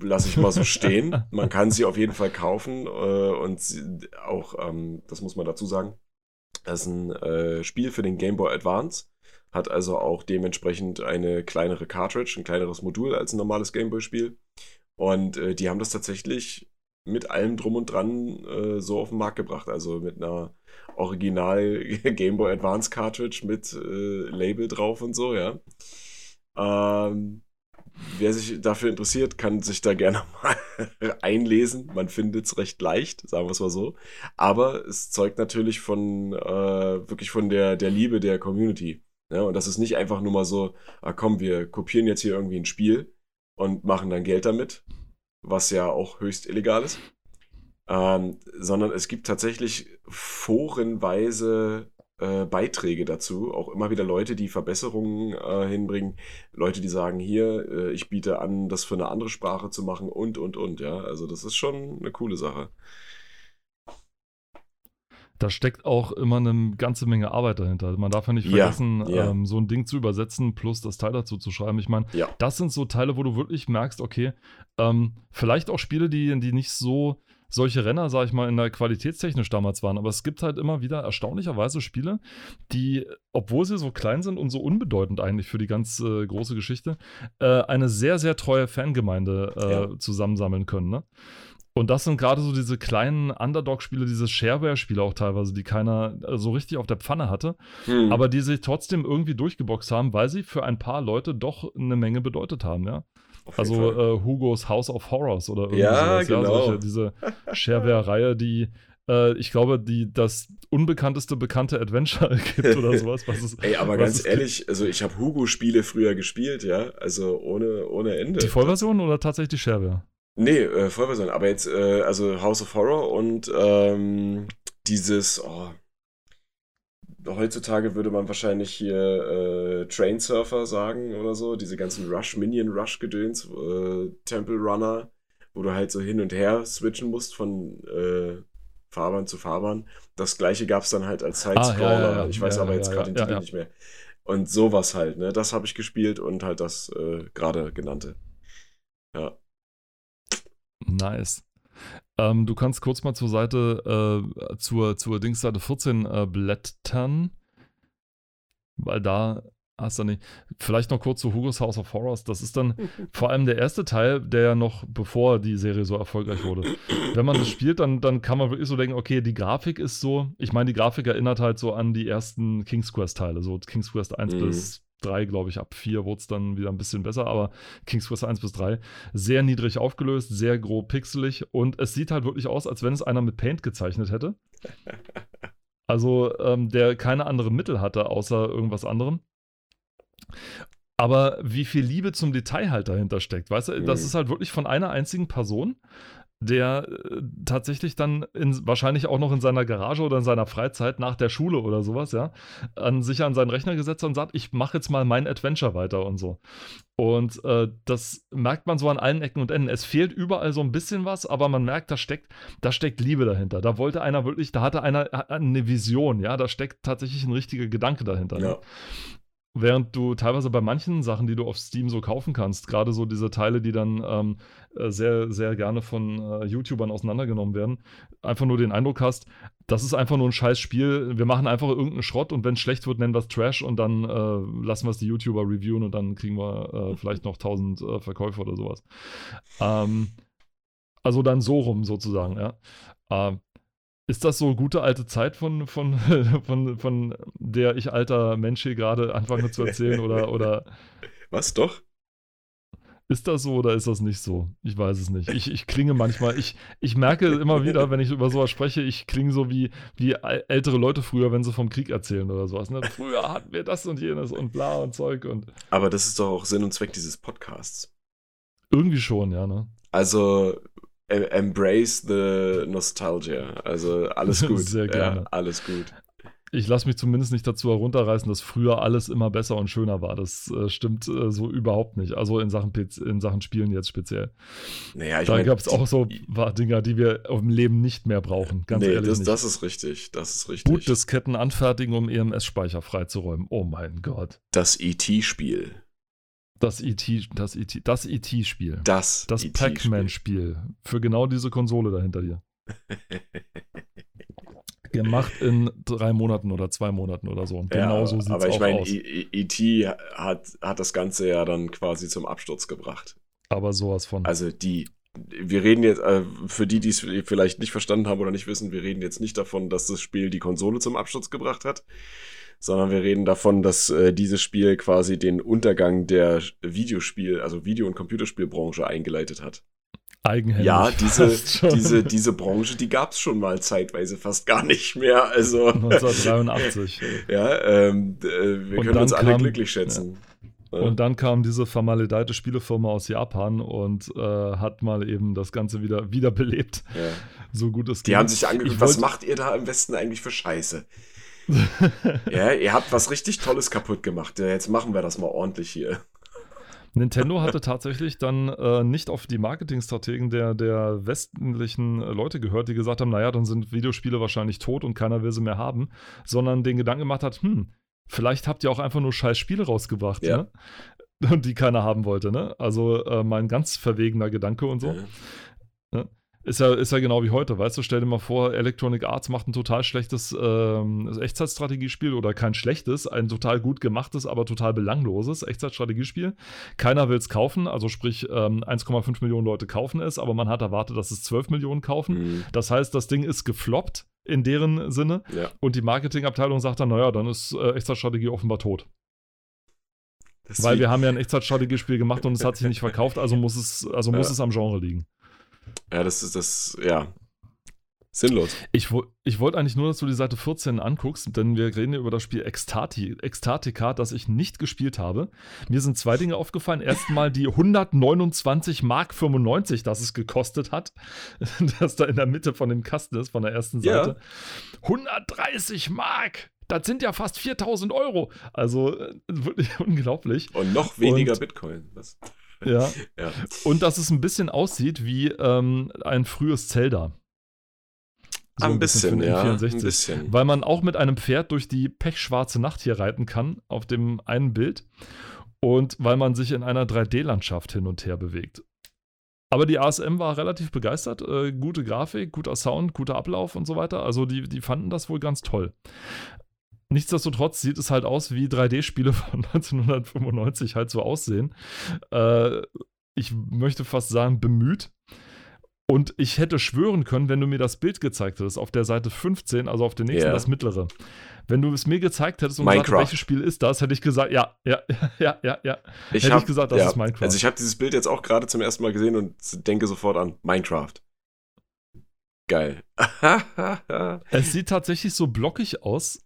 lasse ich mal so stehen. *laughs* Man kann sie auf jeden Fall kaufen äh, und sie, auch, ähm, das muss man dazu sagen, das ist ein äh, Spiel für den Game Boy Advance hat also auch dementsprechend eine kleinere Cartridge, ein kleineres Modul als ein normales Gameboy-Spiel. Und äh, die haben das tatsächlich mit allem drum und dran äh, so auf den Markt gebracht. Also mit einer Original *laughs* Game Boy Advance Cartridge mit äh, Label drauf und so, ja. Ähm, wer sich dafür interessiert, kann sich da gerne *laughs* mal einlesen. Man findet es recht leicht, sagen wir es mal so. Aber es zeugt natürlich von äh, wirklich von der, der Liebe der Community. Ja, und das ist nicht einfach nur mal so, ah komm, wir kopieren jetzt hier irgendwie ein Spiel und machen dann Geld damit, was ja auch höchst illegal ist. Ähm, sondern es gibt tatsächlich forenweise äh, Beiträge dazu, auch immer wieder Leute, die Verbesserungen äh, hinbringen, Leute, die sagen, hier, äh, ich biete an, das für eine andere Sprache zu machen und, und, und, ja. Also das ist schon eine coole Sache da steckt auch immer eine ganze Menge Arbeit dahinter. Man darf ja nicht vergessen, ja, ja. Ähm, so ein Ding zu übersetzen plus das Teil dazu zu schreiben. Ich meine, ja. das sind so Teile, wo du wirklich merkst, okay, ähm, vielleicht auch Spiele, die, die nicht so solche Renner, sag ich mal, in der qualitätstechnisch damals waren. Aber es gibt halt immer wieder erstaunlicherweise Spiele, die, obwohl sie so klein sind und so unbedeutend eigentlich für die ganz äh, große Geschichte, äh, eine sehr, sehr treue Fangemeinde äh, zusammensammeln können. Ne? Und das sind gerade so diese kleinen Underdog-Spiele, diese Shareware-Spiele auch teilweise, die keiner äh, so richtig auf der Pfanne hatte, hm. aber die sich trotzdem irgendwie durchgeboxt haben, weil sie für ein paar Leute doch eine Menge bedeutet haben, ja. Also äh, Hugos House of Horrors oder irgendwie ja, sowas, genau. ja, solche, diese Shareware-Reihe, die äh, ich glaube, die das unbekannteste bekannte Adventure *laughs* gibt oder sowas. Was es, Ey, aber ganz ehrlich, gibt. also ich habe Hugo-Spiele früher gespielt, ja, also ohne, ohne Ende. Die Vollversion oder tatsächlich die Shareware? Nee, äh, Vollversion, aber jetzt, äh, also House of Horror und ähm, dieses, oh, heutzutage würde man wahrscheinlich hier äh, Train Surfer sagen oder so, diese ganzen Rush, Minion Rush Gedöns, äh, Temple Runner, wo du halt so hin und her switchen musst von äh, Fahrbahn zu Fahrbahn. Das gleiche gab es dann halt als Sidescroller. Ah, ja, ja, ja. Ich weiß aber jetzt gerade den Titel nicht mehr. Und sowas halt, ne? Das habe ich gespielt und halt das äh, gerade genannte. Ja. Nice. Ähm, du kannst kurz mal zur Seite, äh, zur, zur Dingsseite 14 äh, blättern, weil da hast du nicht. Vielleicht noch kurz zu Hugo's House of Horrors. Das ist dann *laughs* vor allem der erste Teil, der ja noch bevor die Serie so erfolgreich wurde. Wenn man das spielt, dann, dann kann man wirklich so denken, okay, die Grafik ist so, ich meine, die Grafik erinnert halt so an die ersten King's Quest-Teile, so King's Quest 1 mhm. bis 3, glaube ich, ab 4 wurde es dann wieder ein bisschen besser, aber King's Quest 1 bis 3 sehr niedrig aufgelöst, sehr grob pixelig und es sieht halt wirklich aus, als wenn es einer mit Paint gezeichnet hätte. *laughs* Also, ähm, der keine anderen Mittel hatte, außer irgendwas anderem. Aber wie viel Liebe zum Detail halt dahinter steckt, weißt du, das mhm. ist halt wirklich von einer einzigen Person der äh, tatsächlich dann in, wahrscheinlich auch noch in seiner Garage oder in seiner Freizeit nach der Schule oder sowas, ja, an sich an seinen Rechner gesetzt hat und sagt, ich mache jetzt mal mein Adventure weiter und so. Und äh, das merkt man so an allen Ecken und Enden. Es fehlt überall so ein bisschen was, aber man merkt, da steckt, da steckt Liebe dahinter. Da wollte einer wirklich, da hatte einer eine Vision, ja, da steckt tatsächlich ein richtiger Gedanke dahinter. Ne? Ja. Während du teilweise bei manchen Sachen, die du auf Steam so kaufen kannst, gerade so diese Teile, die dann ähm, äh, sehr, sehr gerne von äh, YouTubern auseinandergenommen werden, einfach nur den Eindruck hast, das ist einfach nur ein scheiß Spiel. Wir machen einfach irgendeinen Schrott und wenn es schlecht wird, nennen wir es Trash und dann äh, lassen wir es die YouTuber reviewen und dann kriegen wir äh, vielleicht noch 1000 äh, Verkäufe oder sowas. Ähm, also dann so rum sozusagen, ja. Ist das so gute alte Zeit, von, von, *laughs* von, von der ich alter Mensch hier gerade anfange zu erzählen? Oder, oder Was, doch? Ist das so oder ist das nicht so? Ich weiß es nicht. Ich, ich klinge manchmal, ich, ich merke immer wieder, wenn ich über sowas spreche, ich klinge so wie, wie ältere Leute früher, wenn sie vom Krieg erzählen oder sowas. Ne? Früher hatten wir das und jenes und bla und Zeug und. Aber das ist doch auch Sinn und Zweck dieses Podcasts. Irgendwie schon, ja, ne? Also, embrace the nostalgia. Also alles *laughs* gut. Sehr gerne. Ja, alles gut. Ich lasse mich zumindest nicht dazu herunterreißen, dass früher alles immer besser und schöner war. Das äh, stimmt äh, so überhaupt nicht. Also in Sachen, PC, in Sachen Spielen jetzt speziell. Naja, ich da gab es auch so Dinger, die wir im Leben nicht mehr brauchen. Ganz nee, ehrlich. Das, das, ist richtig. Das ist richtig. Bootdisketten anfertigen, um EMS-Speicher freizuräumen. Oh mein Gott. Das ET-Spiel. Das E.T. Das E.T. Das E.T.-Spiel. Das. Das e Pac-Man-Spiel. Für genau diese Konsole dahinter dir. *laughs* Gemacht in drei Monaten oder zwei Monaten oder so. Und genau ja, so sieht es aus. Aber ich meine, E.T. hat, hat das Ganze ja dann quasi zum Absturz gebracht. Aber sowas von. Also die. Wir reden jetzt, äh, für die, die es vielleicht nicht verstanden haben oder nicht wissen, wir reden jetzt nicht davon, dass das Spiel die Konsole zum Absturz gebracht hat, sondern wir reden davon, dass äh, dieses Spiel quasi den Untergang der Videospiel, also Video- und Computerspielbranche eingeleitet hat. Eigenhändig. Ja, *laughs* diese, diese, diese Branche, die gab es schon mal zeitweise fast gar nicht mehr. Also 1983. *laughs* ja, ähm, äh, wir und können uns alle kam, glücklich schätzen. Ja. Und dann kam diese vermaledeite Spielefirma aus Japan und äh, hat mal eben das Ganze wieder wiederbelebt. Ja. So gut es geht. Die haben sich angeguckt, was macht ihr da im Westen eigentlich für Scheiße? *laughs* ja, ihr habt was richtig Tolles kaputt gemacht. Jetzt machen wir das mal ordentlich hier. Nintendo hatte tatsächlich dann äh, nicht auf die Marketingstrategen der, der westlichen äh, Leute gehört, die gesagt haben, naja, dann sind Videospiele wahrscheinlich tot und keiner will sie mehr haben, sondern den Gedanken gemacht hat, hm, vielleicht habt ihr auch einfach nur scheiß Spiele rausgebracht, ja. ne? *laughs* Die keiner haben wollte, ne? Also äh, mein ganz verwegener Gedanke und so. Ja. Ne? Ist ja, ist ja genau wie heute, weißt du? Stell dir mal vor, Electronic Arts macht ein total schlechtes ähm, Echtzeitstrategiespiel oder kein schlechtes, ein total gut gemachtes, aber total belangloses Echtzeitstrategiespiel. Keiner will es kaufen, also sprich ähm, 1,5 Millionen Leute kaufen es, aber man hat erwartet, dass es 12 Millionen kaufen. Mhm. Das heißt, das Ding ist gefloppt in deren Sinne ja. und die Marketingabteilung sagt dann, naja, dann ist äh, Echtzeitstrategie offenbar tot. Weil wir haben ja ein Echtzeitstrategiespiel gemacht und es hat sich nicht verkauft, also muss es, also muss es am Genre liegen. Ja, das ist das, ja. Sinnlos. Ich, ich wollte eigentlich nur, dass du die Seite 14 anguckst, denn wir reden ja über das Spiel Extati, Extatica, das ich nicht gespielt habe. Mir sind zwei Dinge aufgefallen. Erstmal die 129 Mark 95, das es gekostet hat, *laughs* das da in der Mitte von dem Kasten ist, von der ersten Seite. Ja. 130 Mark! Das sind ja fast 4000 Euro. Also äh, wirklich *laughs* unglaublich. Und noch weniger Und, Bitcoin. Was? Ja. ja. Und dass es ein bisschen aussieht wie ähm, ein frühes Zelda. So ein, bisschen, bisschen ja. Ein bisschen. Weil man auch mit einem Pferd durch die pechschwarze Nacht hier reiten kann, auf dem einen Bild. Und weil man sich in einer 3D-Landschaft hin und her bewegt. Aber die ASM war relativ begeistert. Äh, gute Grafik, guter Sound, guter Ablauf und so weiter. Also die, die fanden das wohl ganz toll. Nichtsdestotrotz sieht es halt aus, wie 3D-Spiele *laughs* von 1995 halt so aussehen. Äh, ich möchte fast sagen, bemüht. Und ich hätte schwören können, wenn du mir das Bild gezeigt hättest, auf der Seite 15, also auf der nächsten, yeah. das mittlere. Wenn du es mir gezeigt hättest und Minecraft. gesagt, welches Spiel ist das, hätte ich gesagt, ja, ja, *laughs* ja, ja, ja. Ich hätte hab, ich gesagt, das ja. ist Minecraft. Also ich habe dieses Bild jetzt auch gerade zum ersten Mal gesehen und denke sofort an Minecraft. Geil. *laughs* es sieht tatsächlich so blockig aus,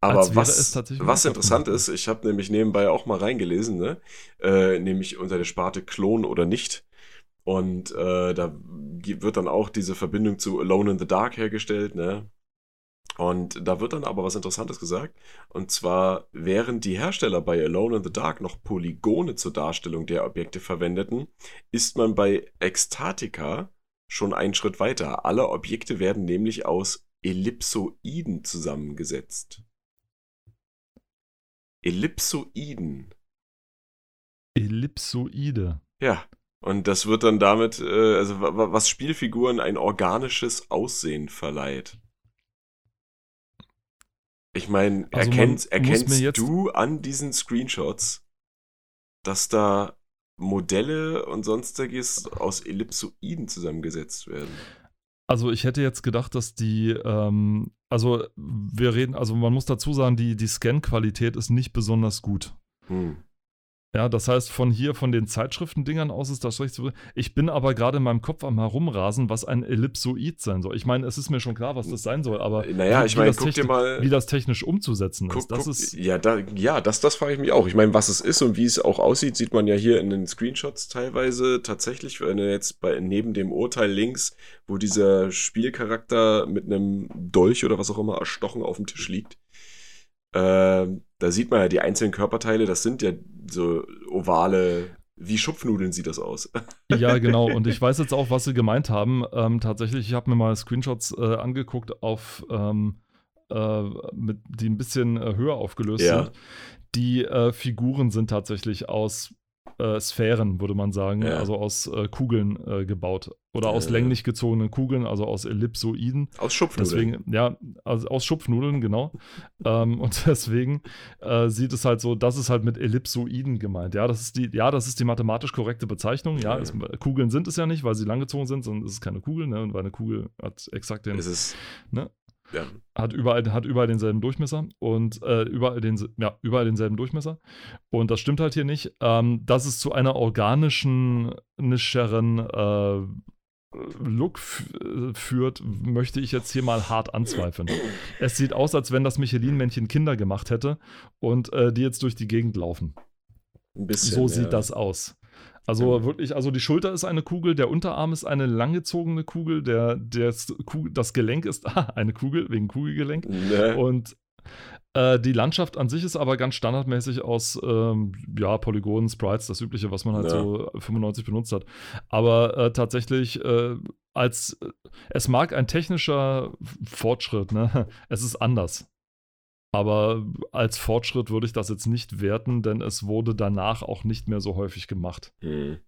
aber was, was interessant ist, ich habe nämlich nebenbei auch mal reingelesen, ne? Äh, nämlich unter der Sparte Klon oder nicht. Und äh, da wird dann auch diese Verbindung zu Alone in the Dark hergestellt, ne? Und da wird dann aber was Interessantes gesagt. Und zwar, während die Hersteller bei Alone in the Dark noch Polygone zur Darstellung der Objekte verwendeten, ist man bei Extatica schon einen Schritt weiter. Alle Objekte werden nämlich aus Ellipsoiden zusammengesetzt. Ellipsoiden. Ellipsoide. Ja. Und das wird dann damit, äh, also was Spielfiguren ein organisches Aussehen verleiht. Ich meine, also erkennst, erkennst du an diesen Screenshots, dass da Modelle und sonstiges aus Ellipsoiden zusammengesetzt werden? Also ich hätte jetzt gedacht, dass die, ähm, also wir reden, also man muss dazu sagen, die, die Scan-Qualität ist nicht besonders gut. Hm. Ja, das heißt, von hier, von den Zeitschriftendingern aus ist das schlecht zu. Ich bin aber gerade in meinem Kopf am Herumrasen, was ein Ellipsoid sein soll. Ich meine, es ist mir schon klar, was das sein soll, aber naja, wie, ich meine, guck dir mal. Wie das technisch umzusetzen guck, ist. Das guck, ist ja, da, ja, das, das frage ich mich auch. Ich meine, was es ist und wie es auch aussieht, sieht man ja hier in den Screenshots teilweise tatsächlich, wenn du jetzt bei, neben dem Urteil links, wo dieser Spielcharakter mit einem Dolch oder was auch immer erstochen auf dem Tisch liegt. Äh, da sieht man ja die einzelnen Körperteile, das sind ja so ovale, wie Schupfnudeln sieht das aus. *laughs* Ja, genau. *laughs* Und ich weiß jetzt auch, was sie gemeint haben. Ähm, tatsächlich, ich habe mir mal Screenshots äh, angeguckt, auf, ähm, äh, mit, die ein bisschen äh, höher aufgelöst ja. sind. Die äh, Figuren sind tatsächlich aus äh, Sphären, würde man sagen, ja. also aus äh, Kugeln äh, gebaut. Oder aus länglich gezogenen Kugeln, also aus Ellipsoiden. Aus Schupfnudeln. Deswegen, ja, also aus Schupfnudeln, genau. *laughs* ähm, und deswegen äh, sieht es halt so, das ist halt mit Ellipsoiden gemeint. Ja, das ist die, ja, das ist die mathematisch korrekte Bezeichnung. Ja, ja. Es, Kugeln sind es ja nicht, weil sie langgezogen sind, sondern es ist keine Kugel, ne? Und weil eine Kugel hat exakt den. Es ist, ne? Ja. Hat überall, hat überall denselben Durchmesser und äh, überall, den, ja, überall denselben Durchmesser. Und das stimmt halt hier nicht. Ähm, dass es zu einer organischen, nischeren äh, Look führt, möchte ich jetzt hier mal hart anzweifeln. Es sieht aus, als wenn das Michelin-Männchen Kinder gemacht hätte und äh, die jetzt durch die Gegend laufen. Bisschen, so sieht ja. das aus. Also mhm. wirklich, also die Schulter ist eine Kugel, der Unterarm ist eine langgezogene Kugel, der, Kugel, das Gelenk ist *laughs* ah, eine Kugel, wegen Kugelgelenk. Nee. Und äh, die Landschaft an sich ist aber ganz standardmäßig aus ähm, ja, Polygonen, Sprites, das übliche, was man halt ja. so 95 benutzt hat. Aber äh, tatsächlich, äh, als es mag ein technischer Fortschritt, ne? *laughs* Es ist anders. Aber als Fortschritt würde ich das jetzt nicht werten, denn es wurde danach auch nicht mehr so häufig gemacht. Mhm.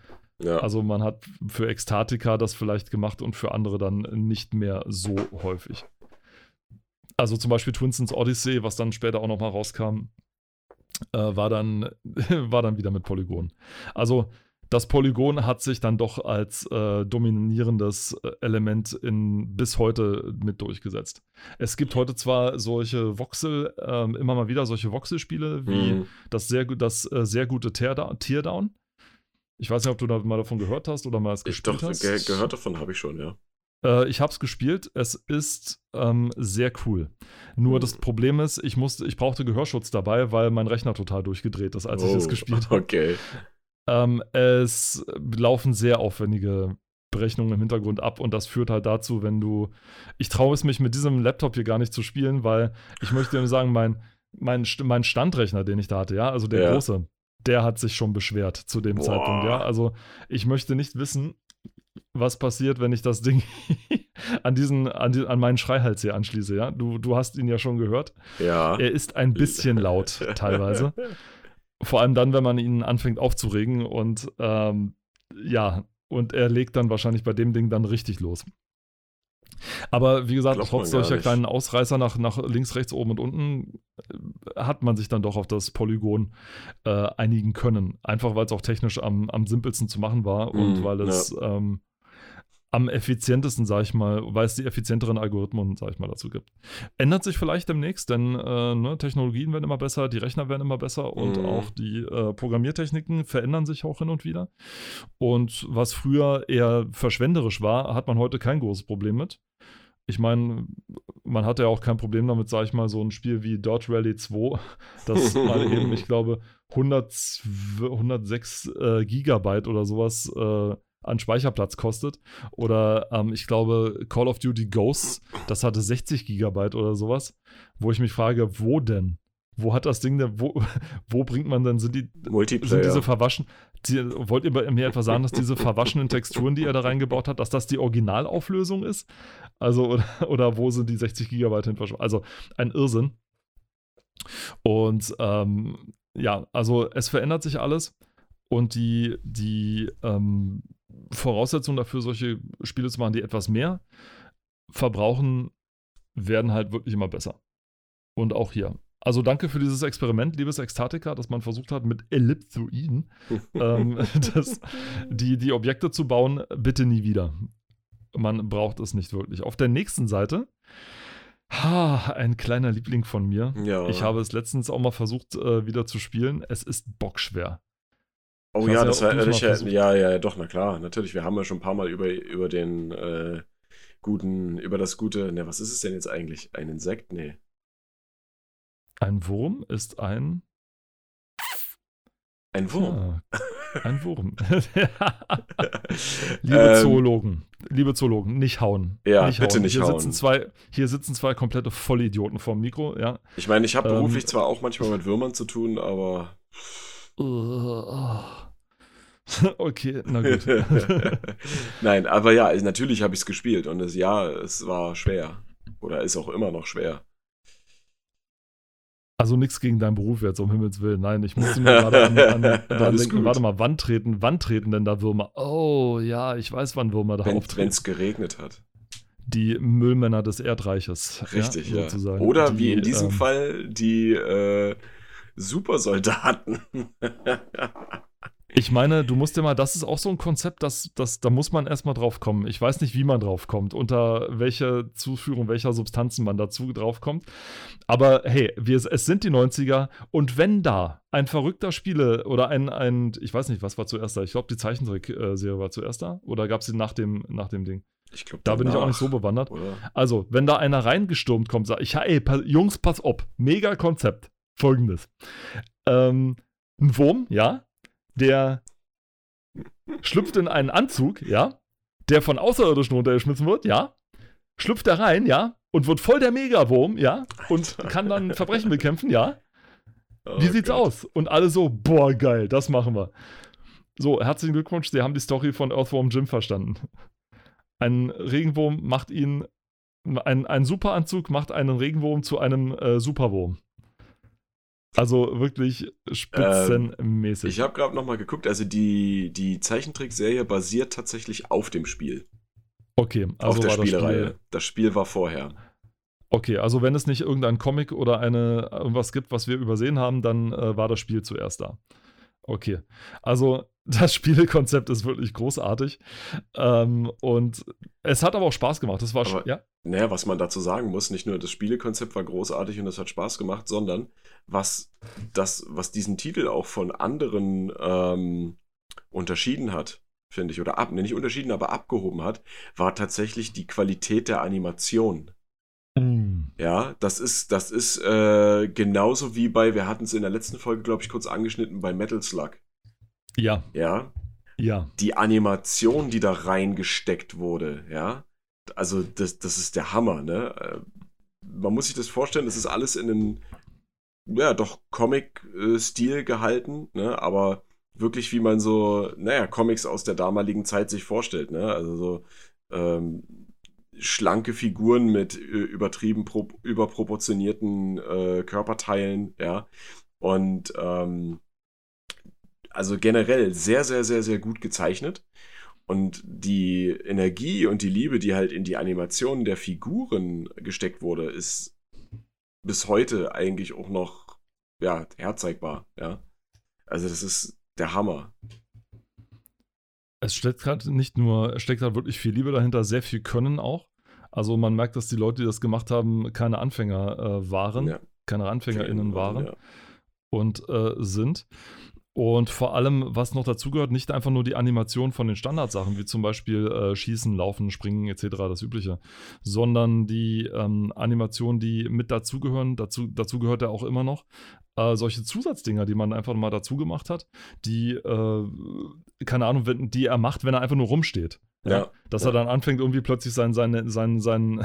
Ja. Also man hat für Ekstatika das vielleicht gemacht und für andere dann nicht mehr so häufig. Also zum Beispiel Twinsons Odyssey, was dann später auch nochmal rauskam, äh, war, dann, *laughs* war dann wieder mit Polygon. Also das Polygon hat sich dann doch als äh, dominierendes äh, Element in, bis heute mit durchgesetzt. Es gibt heute zwar solche Voxel, äh, immer mal wieder solche Voxelspiele wie mhm. das sehr, das, äh, sehr gute Teardown, Teardown. Ich weiß nicht, ob du da mal davon gehört hast oder mal es gespielt doch, hast. Ge gehört davon habe ich schon, ja. Äh, ich habe es gespielt. Es ist ähm, sehr cool. Nur mhm. das Problem ist, ich musste, ich brauchte Gehörschutz dabei, weil mein Rechner total durchgedreht ist, als oh, ich es gespielt *laughs* habe. Okay. Ähm, es laufen sehr aufwendige Berechnungen im Hintergrund ab und das führt halt dazu, wenn du. Ich traue es mich mit diesem Laptop hier gar nicht zu spielen, weil ich möchte nur sagen, mein, mein, mein Standrechner, den ich da hatte, ja, also der ja. große, der hat sich schon beschwert zu dem Boah. Zeitpunkt, ja. Also ich möchte nicht wissen, was passiert, wenn ich das Ding *laughs* an diesen, an, die, an meinen Schreihals hier anschließe, ja. Du, du hast ihn ja schon gehört. Ja. Er ist ein bisschen laut *laughs* teilweise. Vor allem dann, wenn man ihn anfängt aufzuregen und ähm, ja, und er legt dann wahrscheinlich bei dem Ding dann richtig los. Aber wie gesagt, Glaubt trotz solcher kleinen Ausreißer nach, nach links, rechts, oben und unten äh, hat man sich dann doch auf das Polygon äh, einigen können. Einfach weil es auch technisch am, am simpelsten zu machen war mm, und weil es ja. ähm, am effizientesten, sag ich mal, weil es die effizienteren Algorithmen, sag ich mal, dazu gibt. Ändert sich vielleicht demnächst, denn äh, ne, Technologien werden immer besser, die Rechner werden immer besser und mhm. auch die äh, Programmiertechniken verändern sich auch hin und wieder. Und was früher eher verschwenderisch war, hat man heute kein großes Problem mit. Ich meine, man hatte ja auch kein Problem damit, sag ich mal, so ein Spiel wie Dirt Rally 2, das mal eben, ich glaube, 100, 106 äh, Gigabyte oder sowas äh, an Speicherplatz kostet. Oder ähm, ich glaube, Call of Duty Ghosts, das hatte 60 Gigabyte oder sowas, wo ich mich frage, wo denn? Wo hat das Ding denn, wo, *laughs* wo bringt man denn, sind die, sind diese verwaschen, die, wollt ihr mir etwa sagen, dass diese verwaschenen Texturen, die er da reingebaut hat, dass das die Originalauflösung ist? Also, oder, oder wo sind die 60 Gigabyte hin verschwunden? Also, ein Irrsinn. Und ähm, ja, also es verändert sich alles und die, die ähm, Voraussetzungen dafür, solche Spiele zu machen, die etwas mehr verbrauchen, werden halt wirklich immer besser. Und auch hier. Also danke für dieses Experiment, liebes Ekstatika, dass man versucht hat, mit Ellipsoiden *laughs* ähm, das, die, die Objekte zu bauen. Bitte nie wieder. Man braucht es nicht wirklich. Auf der nächsten Seite Ha, ein kleiner Liebling von mir. Ja. Ich habe es letztens auch mal versucht, äh, wieder zu spielen. Es ist bockschwer. Oh ja, das war ehrlich, ja, ja, ja, doch, na klar, natürlich. Wir haben ja schon ein paar Mal über, über den äh, guten, über das gute, ne, was ist es denn jetzt eigentlich? Ein Insekt? Nee. Ein Wurm ist ein. Ein Wurm. Ja, ein Wurm. *laughs* *laughs* liebe ähm, Zoologen, liebe Zoologen, nicht hauen. Ja, nicht bitte hauen. nicht hier hauen. Sitzen zwei, hier sitzen zwei komplette Vollidioten vorm Mikro, ja. Ich meine, ich habe beruflich ähm, zwar auch manchmal mit Würmern zu tun, aber. Uh, oh. *laughs* okay, na gut. *laughs* Nein, aber ja, natürlich habe ich es gespielt und es, ja, es war schwer. Oder ist auch immer noch schwer. Also nichts gegen deinen Beruf jetzt, um Himmels Willen. Nein, ich musste mir gerade an, an, *laughs* an denken, warte mal, wann treten, wann treten denn da Würmer? Oh, ja, ich weiß, wann Würmer da Wenn, auftreten. Wenn es geregnet hat. Die Müllmänner des Erdreiches. Richtig, ja. ja. Oder die, wie in diesem ähm, Fall die äh, Supersoldaten. Ich meine, du musst dir mal, das ist auch so ein Konzept, das, das, da muss man erstmal drauf kommen. Ich weiß nicht, wie man drauf kommt, unter welche Zuführung welcher Substanzen man dazu drauf kommt. Aber hey, wir, es sind die 90er und wenn da ein verrückter Spiele oder ein, ein ich weiß nicht, was war zuerst da? Ich glaube, die Zeichentrickserie war zuerst da oder gab es sie nach dem, nach dem Ding? Ich glaube, da bin ich auch nicht so bewandert. Oder? Also, wenn da einer reingestürmt kommt, sag ich, ey, Jungs, pass auf, mega Konzept. Folgendes. Ähm, ein Wurm, ja, der schlüpft in einen Anzug, ja, der von Außerirdischen runtergeschmissen wird, ja, schlüpft da rein, ja, und wird voll der Megawurm, ja, und kann dann Verbrechen bekämpfen, ja. Oh Wie sieht's Gott. aus? Und alle so, boah, geil, das machen wir. So, herzlichen Glückwunsch, Sie haben die Story von Earthworm Jim verstanden. Ein Regenwurm macht ihn, ein, ein Superanzug macht einen Regenwurm zu einem äh, Superwurm. Also wirklich spitzenmäßig. Ähm, ich habe gerade nochmal geguckt, also die, die Zeichentrickserie basiert tatsächlich auf dem Spiel. Okay, also auf der Spielereihe. Das Spiel, das Spiel war vorher. Okay, also wenn es nicht irgendein Comic oder eine irgendwas gibt, was wir übersehen haben, dann äh, war das Spiel zuerst da. Okay, also *laughs* das Spielkonzept ist wirklich großartig ähm, und es hat aber auch Spaß gemacht. Das war aber, ja. Naja, was man dazu sagen muss, nicht nur das Spielekonzept war großartig und es hat Spaß gemacht, sondern was das, was diesen Titel auch von anderen ähm, unterschieden hat, finde ich, oder ab, nicht unterschieden, aber abgehoben hat, war tatsächlich die Qualität der Animation. Mm. Ja, das ist, das ist äh, genauso wie bei, wir hatten es in der letzten Folge, glaube ich, kurz angeschnitten, bei Metal Slug. Ja. Ja. Ja. Die Animation, die da reingesteckt wurde, ja. Also, das, das ist der Hammer, ne? Äh, man muss sich das vorstellen, das ist alles in einem, ja, doch Comic-Stil gehalten, ne? Aber wirklich, wie man so, naja, Comics aus der damaligen Zeit sich vorstellt, ne? Also so, ähm, schlanke Figuren mit äh, übertrieben pro, überproportionierten äh, Körperteilen, ja. Und ähm, also generell sehr, sehr, sehr, sehr gut gezeichnet. Und die Energie und die Liebe, die halt in die Animation der Figuren gesteckt wurde, ist bis heute eigentlich auch noch ja, herzeigbar, ja. Also das ist der Hammer. Es steckt gerade nicht nur, es steckt halt wirklich viel Liebe dahinter, sehr viel Können auch. Also man merkt, dass die Leute, die das gemacht haben, keine Anfänger äh, waren, ja. keine AnfängerInnen waren ja. und äh, sind. Und vor allem, was noch dazugehört, nicht einfach nur die Animation von den Standardsachen, wie zum Beispiel äh, Schießen, Laufen, Springen etc., das Übliche, sondern die ähm, Animationen, die mit dazugehören, dazu, dazu gehört ja auch immer noch, äh, solche Zusatzdinger, die man einfach mal dazu gemacht hat, die, äh, keine Ahnung, die er macht, wenn er einfach nur rumsteht. Ja, dass ja. er dann anfängt, irgendwie plötzlich seinen, seinen, seinen, *laughs* seinen,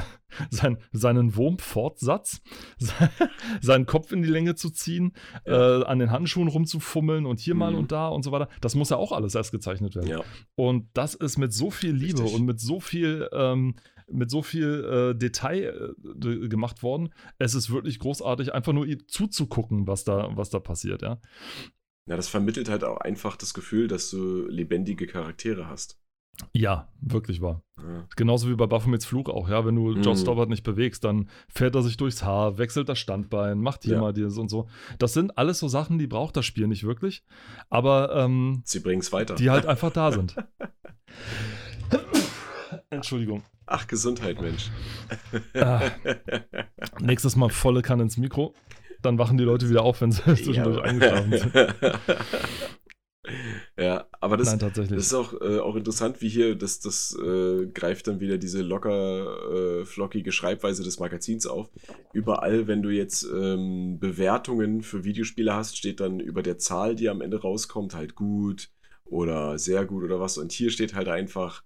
seinen, seinen Wurmfortsatz, *laughs* seinen Kopf in die Länge zu ziehen, ja. äh, an den Handschuhen rumzufummeln und hier mhm. mal und da und so weiter. Das muss ja auch alles erst gezeichnet werden. Ja. Und das ist mit so viel Liebe Richtig. und mit so viel, ähm, mit so viel äh, Detail äh, gemacht worden. Es ist wirklich großartig, einfach nur zuzugucken, was da, was da passiert, ja. Ja, das vermittelt halt auch einfach das Gefühl, dass du lebendige Charaktere hast. Ja, wirklich wahr. Ja. Genauso wie bei Baphomets Fluch auch, ja. Wenn du mhm. Josh Stobbart nicht bewegst, dann fährt er sich durchs Haar, wechselt das Standbein, macht hier ja. mal dieses und so. Das sind alles so Sachen, die braucht das Spiel nicht wirklich. Aber ähm, sie bringen es weiter. Die halt einfach da sind. *laughs* Entschuldigung. Ach, Gesundheit, Mensch. ah, nächstes Mal volle Kanne ins Mikro. Dann wachen die Leute wieder auf, wenn sie zwischendurch ja. eingeschlafen sind. Ja, aber das, Nein, das ist auch, äh, auch interessant, wie hier, das, das äh, greift dann wieder diese locker äh, flockige Schreibweise des Magazins auf. Überall, wenn du jetzt ähm, Bewertungen für Videospiele hast, steht dann über der Zahl, die am Ende rauskommt, halt gut oder sehr gut oder was. Und hier steht halt einfach,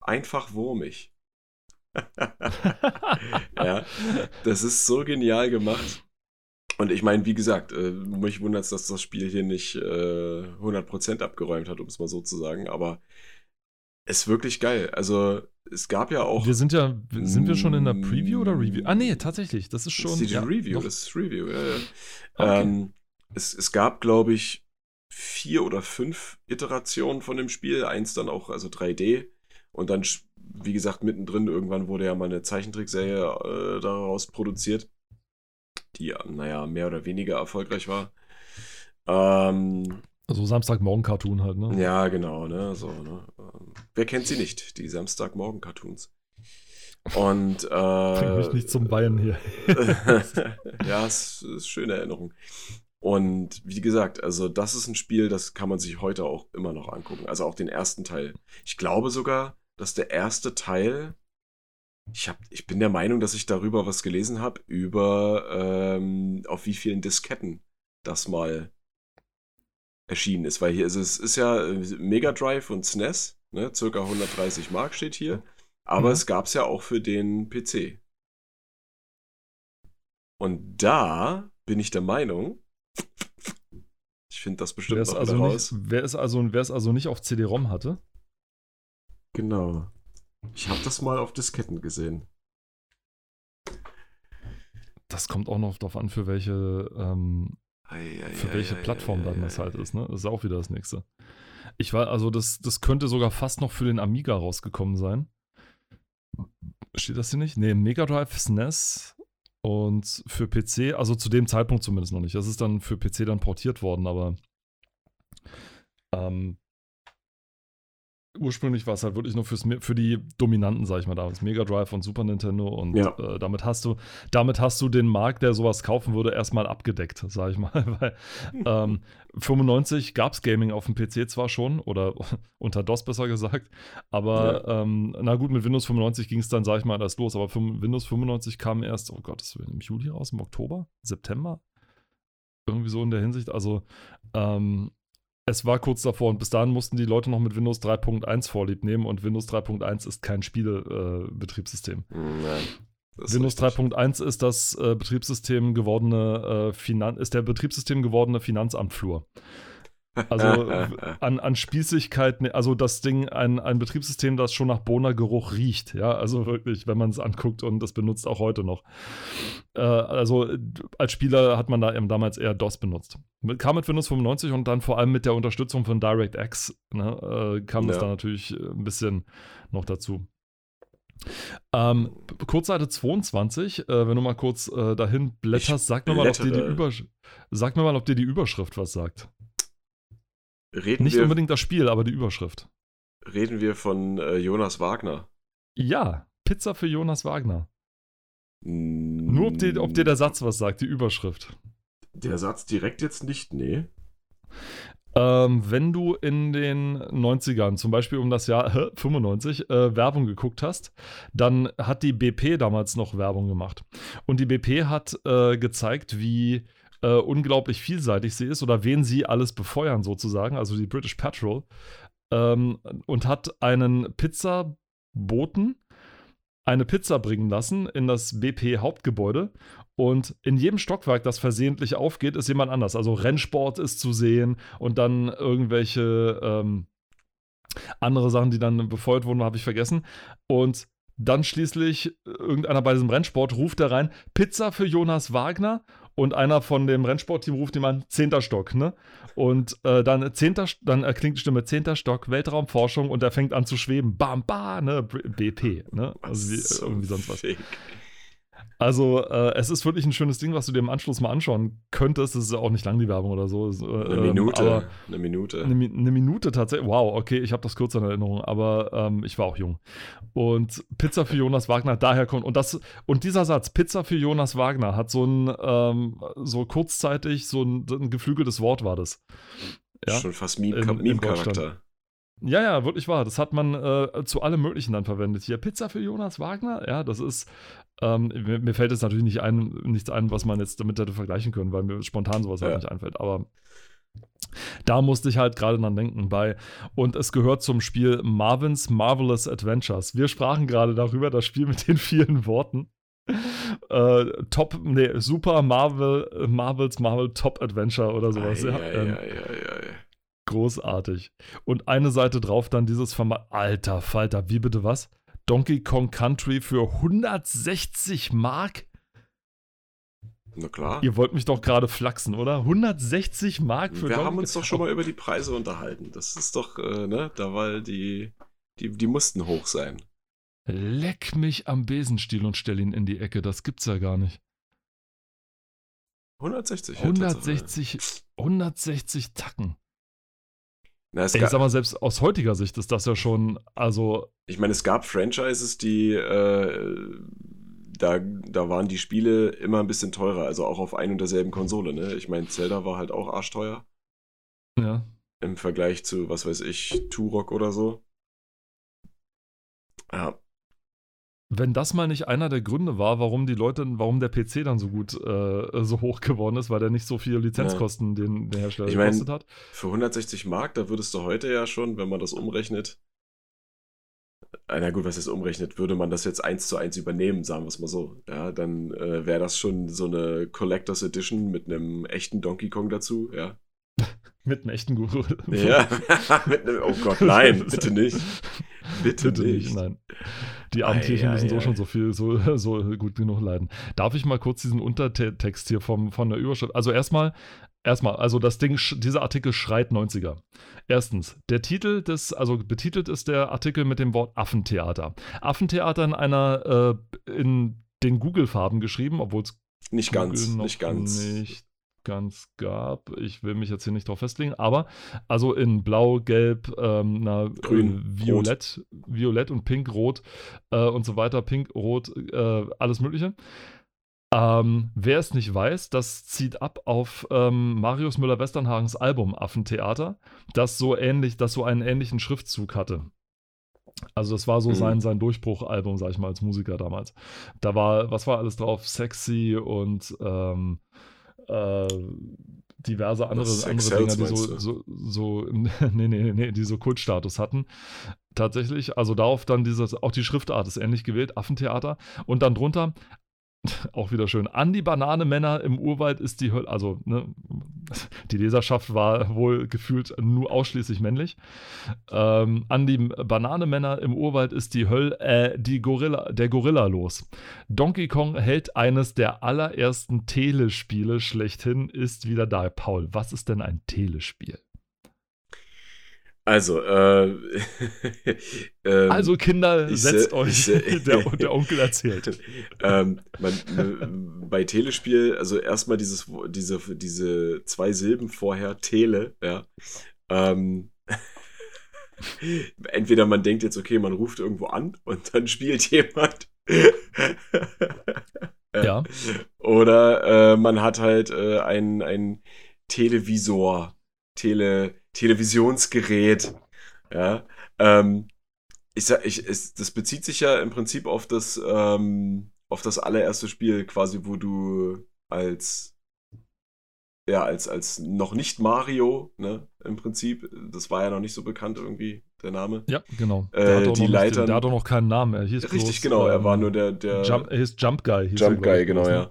einfach wurmig. *laughs* ja, das ist so genial gemacht. Und ich meine, wie gesagt, äh, mich wundert es, dass das Spiel hier nicht äh, 100% abgeräumt hat, um es mal so zu sagen, aber es ist wirklich geil. Also, es gab ja auch. Wir sind ja, sind wir schon in der Preview oder Review? Ah, nee, tatsächlich, das ist schon. Das ist die ja, Review, noch. das ist Review, ja, ja. Okay. Ähm, es, es gab, glaube ich, vier oder fünf Iterationen von dem Spiel, eins dann auch, also 3D. Und dann, wie gesagt, mittendrin irgendwann wurde ja mal eine Zeichentrickserie äh, daraus produziert die, naja, mehr oder weniger erfolgreich war. Ähm, also Samstagmorgen-Cartoon halt, ne? Ja, genau, ne? So, ne? Ähm, wer kennt sie nicht, die Samstagmorgen-Cartoons? Und äh, Bring mich nicht zum Bayern hier. *laughs* ja, es ist schöne Erinnerung. Und wie gesagt, also das ist ein Spiel, das kann man sich heute auch immer noch angucken. Also auch den ersten Teil. Ich glaube sogar, dass der erste Teil ich, hab, ich bin der Meinung, dass ich darüber was gelesen habe, über ähm, auf wie vielen Disketten das mal erschienen ist. Weil hier ist es ist ja äh, Mega Drive und SNES, e ne, circa 130 Mark steht hier. Aber mhm. es gab es ja auch für den PC. Und da bin ich der Meinung, ich finde das bestimmt noch also raus. Nicht, wer, es also, wer es also nicht auf CD-ROM hatte? Genau. Ich habe das mal auf Disketten gesehen. Das kommt auch noch darauf an, für welche, ähm, für welche Plattform dann das halt ist, ne? Das ist auch wieder das nächste. Ich war, also das, das könnte sogar fast noch für den Amiga rausgekommen sein. Steht das hier nicht? Nee, Mega Drive, SNES und für PC, also zu dem Zeitpunkt zumindest noch nicht. Das ist dann für PC dann portiert worden, aber ähm, ursprünglich war es halt wirklich nur fürs, für die Dominanten, sag ich mal, damals Mega Drive und Super Nintendo und ja. äh, damit hast du, damit hast du den Markt, der sowas kaufen würde, erstmal abgedeckt, sag ich mal. *laughs* Weil ähm, 95 gab es Gaming auf dem PC zwar schon oder *laughs* unter DOS besser gesagt, aber ja. ähm, na gut, mit Windows 95 ging es dann, sag ich mal, erst los, aber Windows 95 kam erst, oh Gott, das im Juli raus, im Oktober, September? Irgendwie so in der Hinsicht, also ähm, es war kurz davor und bis dahin mussten die Leute noch mit Windows 3.1 Vorlieb nehmen und Windows 3.1 ist kein Spielebetriebssystem. Äh, Nein. Windows 3.1 ist das äh, Betriebssystem gewordene äh, Finan ist der Betriebssystem gewordene Finanzamtflur. Also *laughs* an, an Spießigkeit, also das Ding, ein, ein Betriebssystem, das schon nach Bohnergeruch riecht, ja, also wirklich, wenn man es anguckt und das benutzt auch heute noch. Äh, also als Spieler hat man da eben damals eher DOS benutzt. Kam mit Windows 95 und dann vor allem mit der Unterstützung von DirectX ne, äh, kam ja. das da natürlich ein bisschen noch dazu. Ähm, Kurzseite 22, äh, wenn du mal kurz äh, dahin blätterst, sag mir, mal, ob dir die sag mir mal, ob dir die Überschrift was sagt. Reden Nicht wir, unbedingt das Spiel, aber die Überschrift. Reden wir von äh, Jonas Wagner? Ja, Pizza für Jonas Wagner. Mm. Nur ob dir, ob dir der Satz was sagt, die Überschrift. Der Satz direkt jetzt nicht, nee. Ähm, wenn du in den 90ern, zum Beispiel um das Jahr äh, 95, äh, Werbung geguckt hast, dann hat die BP damals noch Werbung gemacht. Und die BP hat äh, gezeigt, wie äh, unglaublich vielseitig sie ist oder wen sie alles befeuern sozusagen, also die British Petrol, ähm, und hat einen Pizzaboten eine Pizza bringen lassen in das BP-Hauptgebäude und in jedem Stockwerk, das versehentlich aufgeht, ist jemand anders. Also Rennsport ist zu sehen und dann irgendwelche ähm, andere Sachen, die dann befeuert wurden, habe ich vergessen. Und dann schließlich irgendeiner bei diesem Rennsport ruft er rein, Pizza für Jonas Wagner und einer von dem Rennsportteam ruft ihm an, zehnter Stock, ne? Und äh, dann zehnter, dann erklingt die Stimme, zehnter Stock, Weltraumforschung und er fängt an zu schweben. Bam, bam, ne? BP, ne? Also wie, irgendwie sonst was. Also, äh, es ist wirklich ein schönes Ding, was du dir im Anschluss mal anschauen könntest. Es ist auch nicht lang, die Werbung oder so. Äh, eine Minute. eine Minute. Eine, eine, Minute tatsächlich. Wow, okay, ich habe das kurz in Erinnerung, aber ähm, ich war auch jung. Und Pizza für Jonas Wagner, daher kommt. Und, das, und dieser Satz, Pizza für Jonas Wagner, hat so ein, ähm, so kurzzeitig, so ein, ein geflügeltes Wort war das. Ja? Schon fast Meme-Charakter. Ja, ja, wirklich wahr. Das hat man äh, zu allem Möglichen dann verwendet. Hier Pizza für Jonas Wagner. Ja, das ist. Ähm, mir, mir, fällt jetzt natürlich nicht ein, nichts ein, was man jetzt damit hätte vergleichen können, weil mir spontan sowas halt ja. halt nicht einfällt. Aber da musste ich halt gerade dran denken bei. Und es gehört zum Spiel Marvin's Marvelous Adventures. Wir sprachen gerade darüber, das Spiel mit den vielen Worten. Äh, Top, nee, Super Marvel, Marvels Marvel Top Adventure oder sowas. Ei, ja, ei, ähm, ei, Großartig. Und eine Seite drauf dann dieses Format. Alter Falter, wie bitte was? Donkey Kong Country für 160 Mark? Na klar. Ihr wollt mich doch gerade flachsen, oder? 160 Mark für Wir Donkey haben uns doch schon mal über die Preise unterhalten. Das ist doch, äh, ne, da war die, die, die mussten hoch sein. Leck mich am Besenstiel und stell ihn in die Ecke. Das gibt's ja gar nicht. 160. 160, 160 Tacken. Na, Ey, ich sag mal, selbst aus heutiger Sicht ist das ja schon, also. Ich meine, es gab Franchises, die, äh, da, da waren die Spiele immer ein bisschen teurer, also auch auf ein und derselben Konsole, ne? Ich meine, Zelda war halt auch arschteuer. Ja. Im Vergleich zu, was weiß ich, Turok oder so. Ja wenn das mal nicht einer der Gründe war, warum die Leute, warum der PC dann so gut, äh, so hoch geworden ist, weil der nicht so viele Lizenzkosten ja. den der Hersteller ich mein, gekostet hat. Für 160 Mark, da würdest du heute ja schon, wenn man das umrechnet, äh, na gut, was ist umrechnet, würde man das jetzt eins zu eins übernehmen, sagen wir es mal so. Ja, dann äh, wäre das schon so eine Collectors Edition mit einem echten Donkey Kong dazu, ja. *laughs* mit einem echten Guru. Ja, *laughs* mit einem, oh Gott, nein, bitte nicht. *laughs* Bitte, bitte nicht. nicht. Nein. Die armen Tierchen müssen so schon so viel, so, *laughs* so gut genug leiden. Darf ich mal kurz diesen Untertext hier vom, von der Überschrift? Also erstmal, erstmal, also das Ding, dieser Artikel schreit 90er. Erstens, der Titel des, also betitelt ist der Artikel mit dem Wort Affentheater. Affentheater in einer, äh, in den Google-Farben geschrieben, obwohl es nicht ganz, nicht ganz. Nicht ganz gab. Ich will mich jetzt hier nicht drauf festlegen, aber also in Blau, Gelb, ähm, na, Grün, Violett, Rot. Violett und Pink, Rot äh, und so weiter, Pink, Rot, äh, alles Mögliche. Ähm, wer es nicht weiß, das zieht ab auf ähm, Marius Müller-Westernhagens Album Affentheater, das so ähnlich, das so einen ähnlichen Schriftzug hatte. Also das war so mhm. sein, sein Durchbruchalbum, sag ich mal, als Musiker damals. Da war, was war alles drauf? Sexy und ähm, äh, diverse andere, andere Dinge, die so, so, so, *laughs* nee, nee, nee, die so Kultstatus hatten. Tatsächlich, also darauf dann dieses, auch die Schriftart ist ähnlich gewählt, Affentheater. Und dann drunter *laughs* auch wieder schön. An die Banane-Männer im Urwald ist die Hölle. Also, ne, die Leserschaft war wohl gefühlt nur ausschließlich männlich. Ähm, an die Banane-Männer im Urwald ist die Hölle, äh, die Gorilla, der Gorilla los. Donkey Kong hält eines der allerersten Telespiele schlechthin, ist wieder da. Paul, was ist denn ein Telespiel? Also, äh, *laughs* ähm, also Kinder, setzt äh, euch, äh, *laughs* der, der, Onkel erzählt. *laughs* ähm, man, äh, bei Telespiel, also erstmal dieses, diese, diese zwei Silben vorher, Tele, ja. Ähm, entweder man denkt jetzt, okay, man ruft irgendwo an und dann spielt jemand. ja. Oder äh, man hat halt äh, ein, ein Televisor, Tele Televisionsgerät. Ja. Ähm, ich sag, ich, es, das bezieht sich ja im Prinzip auf das, ähm, auf das allererste Spiel, quasi, wo du als ja, als, als noch nicht Mario, ne, im Prinzip, das war ja noch nicht so bekannt irgendwie, der Name. Ja, genau. Äh, die Leiter. Der hat doch noch keinen Namen. Er hieß Richtig, bloß, genau, er war ähm, nur der. der Jump, er hieß Jump Guy. Jump Guy, genau, ja.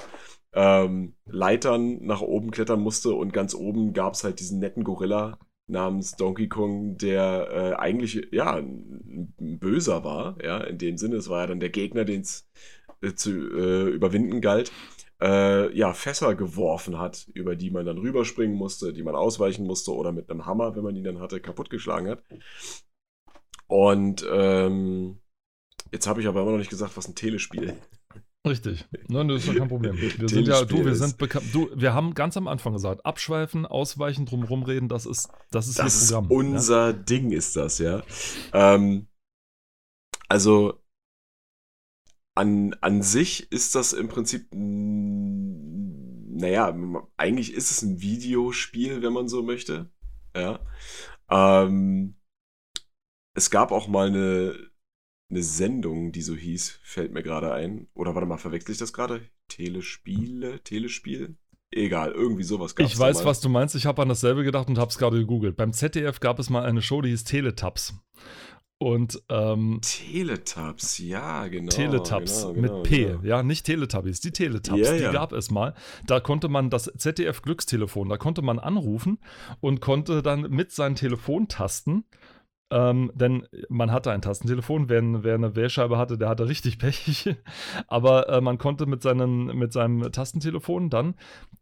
Ähm, Leitern nach oben klettern musste und ganz oben gab es halt diesen netten Gorilla, namens Donkey Kong, der äh, eigentlich ja ein, Böser war, ja, in dem Sinne, es war ja dann der Gegner, den es äh, zu äh, überwinden galt, äh, ja, Fässer geworfen hat, über die man dann rüberspringen musste, die man ausweichen musste oder mit einem Hammer, wenn man ihn dann hatte, kaputtgeschlagen hat. Und ähm, jetzt habe ich aber immer noch nicht gesagt, was ein Telespiel Richtig. Nein, das ist ja kein Problem. Wir sind ja, du, wir sind bekannt. Du, wir haben ganz am Anfang gesagt, abschweifen, ausweichen, drumherum reden, das ist das ist das Programm. Ist unser ja? Ding ist das, ja. Ähm, also an, an sich ist das im Prinzip, naja, eigentlich ist es ein Videospiel, wenn man so möchte. Ja. Ähm, es gab auch mal eine eine Sendung, die so hieß, fällt mir gerade ein. Oder warte mal, verwechsel ich das gerade? Telespiele? Telespiel? Egal, irgendwie sowas gab es. Ich weiß, mal. was du meinst. Ich habe an dasselbe gedacht und habe es gerade gegoogelt. Beim ZDF gab es mal eine Show, die hieß Teletubs. Und ähm, Teletubs, ja, genau. Teletubs genau, genau, mit P, genau. ja, nicht Teletubbies, die Teletubs, yeah, die ja. gab es mal. Da konnte man das ZDF Glückstelefon, da konnte man anrufen und konnte dann mit seinen Telefontasten ähm, denn man hatte ein Tastentelefon. Wer, wer, eine Wählscheibe hatte, der hatte richtig Pech. *laughs* Aber äh, man konnte mit, seinen, mit seinem Tastentelefon dann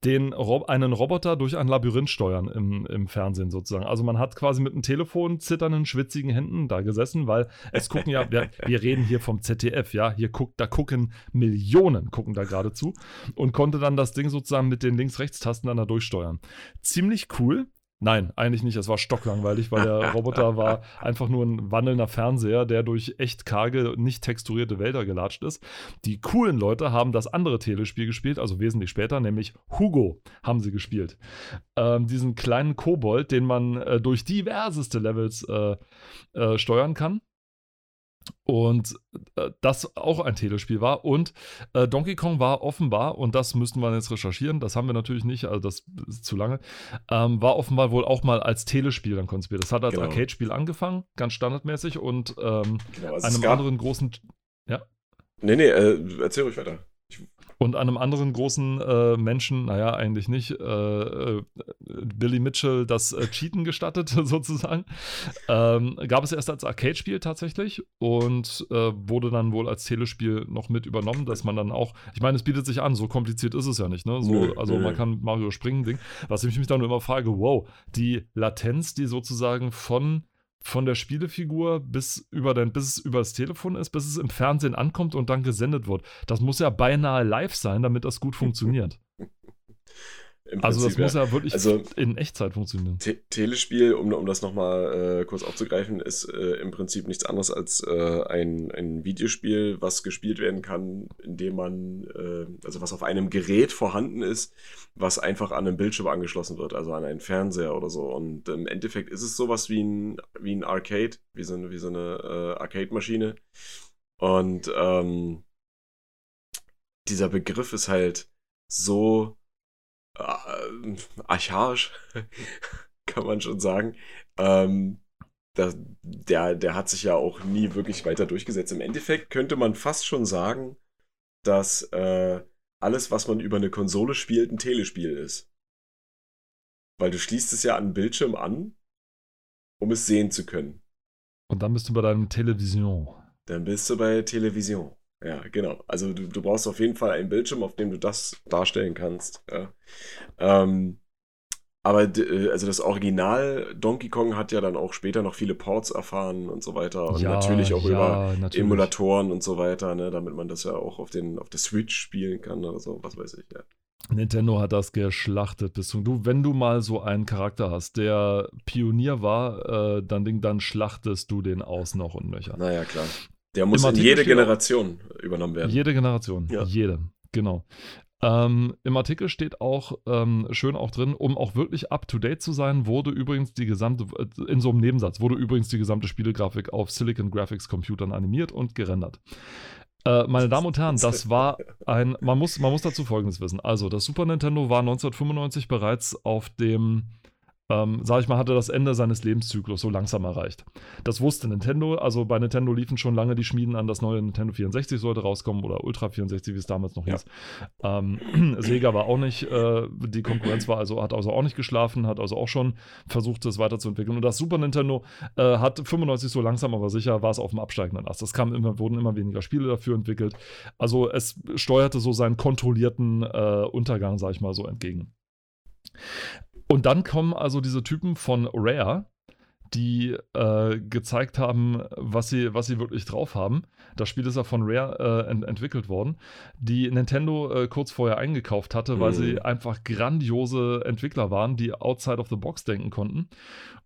den Ro einen Roboter durch ein Labyrinth steuern im, im Fernsehen sozusagen. Also man hat quasi mit dem Telefon zitternden, schwitzigen Händen da gesessen, weil es gucken ja, wir, wir reden hier vom ZDF, ja, hier guckt, da gucken Millionen, gucken da gerade zu und konnte dann das Ding sozusagen mit den Links-Rechts-Tasten dann da durchsteuern. Ziemlich cool. Nein, eigentlich nicht. Es war stocklangweilig, weil der *laughs* Roboter war einfach nur ein wandelnder Fernseher, der durch echt karge, nicht texturierte Wälder gelatscht ist. Die coolen Leute haben das andere Telespiel gespielt, also wesentlich später, nämlich Hugo haben sie gespielt. Ähm, diesen kleinen Kobold, den man äh, durch diverseste Levels äh, äh, steuern kann und äh, das auch ein Telespiel war. Und äh, Donkey Kong war offenbar, und das müssten wir jetzt recherchieren, das haben wir natürlich nicht, also das ist zu lange, ähm, war offenbar wohl auch mal als Telespiel dann konzipiert. Das hat als genau. Arcade-Spiel angefangen, ganz standardmäßig und ähm, genau, also einem anderen großen. Ja. Nee, nee, äh, erzähl ruhig weiter. Und einem anderen großen äh, Menschen, naja, eigentlich nicht, äh, äh, Billy Mitchell das äh, Cheaten gestattet, *laughs* sozusagen. Ähm, gab es erst als Arcade-Spiel tatsächlich und äh, wurde dann wohl als Telespiel noch mit übernommen, dass man dann auch, ich meine, es bietet sich an, so kompliziert ist es ja nicht, ne? So, also man kann Mario springen, Ding. Was ich mich dann immer frage, wow, die Latenz, die sozusagen von von der Spielefigur bis über dein, bis es über das Telefon ist, bis es im Fernsehen ankommt und dann gesendet wird. Das muss ja beinahe live sein, damit das gut funktioniert. *laughs* also das muss ja wirklich also, in Echtzeit funktionieren. Te Telespiel, um, um das nochmal äh, kurz aufzugreifen, ist äh, im Prinzip nichts anderes als äh, ein, ein Videospiel, was gespielt werden kann, indem man, äh, also was auf einem Gerät vorhanden ist, was einfach an einen Bildschirm angeschlossen wird, also an einen Fernseher oder so. Und im Endeffekt ist es sowas wie ein, wie ein Arcade, wie so eine, wie so eine äh, Arcade-Maschine. Und ähm, dieser Begriff ist halt so äh, archaisch, *laughs* kann man schon sagen. Ähm, da, der, der hat sich ja auch nie wirklich weiter durchgesetzt. Im Endeffekt könnte man fast schon sagen, dass äh, alles, was man über eine Konsole spielt, ein Telespiel ist. Weil du schließt es ja an den Bildschirm an, um es sehen zu können. Und dann bist du bei deinem Television. Dann bist du bei Television. Ja, genau. Also du, du brauchst auf jeden Fall einen Bildschirm, auf dem du das darstellen kannst. Ja. Ähm, aber äh, also das Original Donkey Kong hat ja dann auch später noch viele Ports erfahren und so weiter. Und ja, natürlich auch ja, über natürlich. Emulatoren und so weiter, ne, damit man das ja auch auf, den, auf der Switch spielen kann oder so, was weiß ich, ja. Nintendo hat das geschlachtet bis zum. Du, wenn du mal so einen Charakter hast, der Pionier war, äh, dann, dann schlachtest du den aus noch und nöcher. Naja, klar. Der muss in jede Generation übernommen werden. Jede Generation, ja. jede, genau. Ähm, Im Artikel steht auch ähm, schön auch drin, um auch wirklich up to date zu sein, wurde übrigens die gesamte, äh, in so einem Nebensatz, wurde übrigens die gesamte Spielegrafik auf Silicon Graphics Computern animiert und gerendert. Äh, meine Damen und Herren, das war ein, man muss, man muss dazu Folgendes wissen. Also, das Super Nintendo war 1995 bereits auf dem ähm, sag ich mal, hatte das Ende seines Lebenszyklus so langsam erreicht. Das wusste Nintendo, also bei Nintendo liefen schon lange die Schmieden an, das neue Nintendo 64 sollte rauskommen oder Ultra 64, wie es damals noch hieß. Ja. Ähm, *clears throat* Sega war auch nicht, äh, die Konkurrenz war also, hat also auch nicht geschlafen, hat also auch schon versucht, es weiterzuentwickeln. Und das Super Nintendo äh, hat 95 so langsam, aber sicher war es auf dem absteigenden Ast. Es kam immer, wurden immer weniger Spiele dafür entwickelt. Also es steuerte so seinen kontrollierten äh, Untergang, sag ich mal, so entgegen. Und dann kommen also diese Typen von Rare, die äh, gezeigt haben, was sie, was sie wirklich drauf haben. Das Spiel ist ja von Rare äh, ent entwickelt worden, die Nintendo äh, kurz vorher eingekauft hatte, weil mhm. sie einfach grandiose Entwickler waren, die outside of the box denken konnten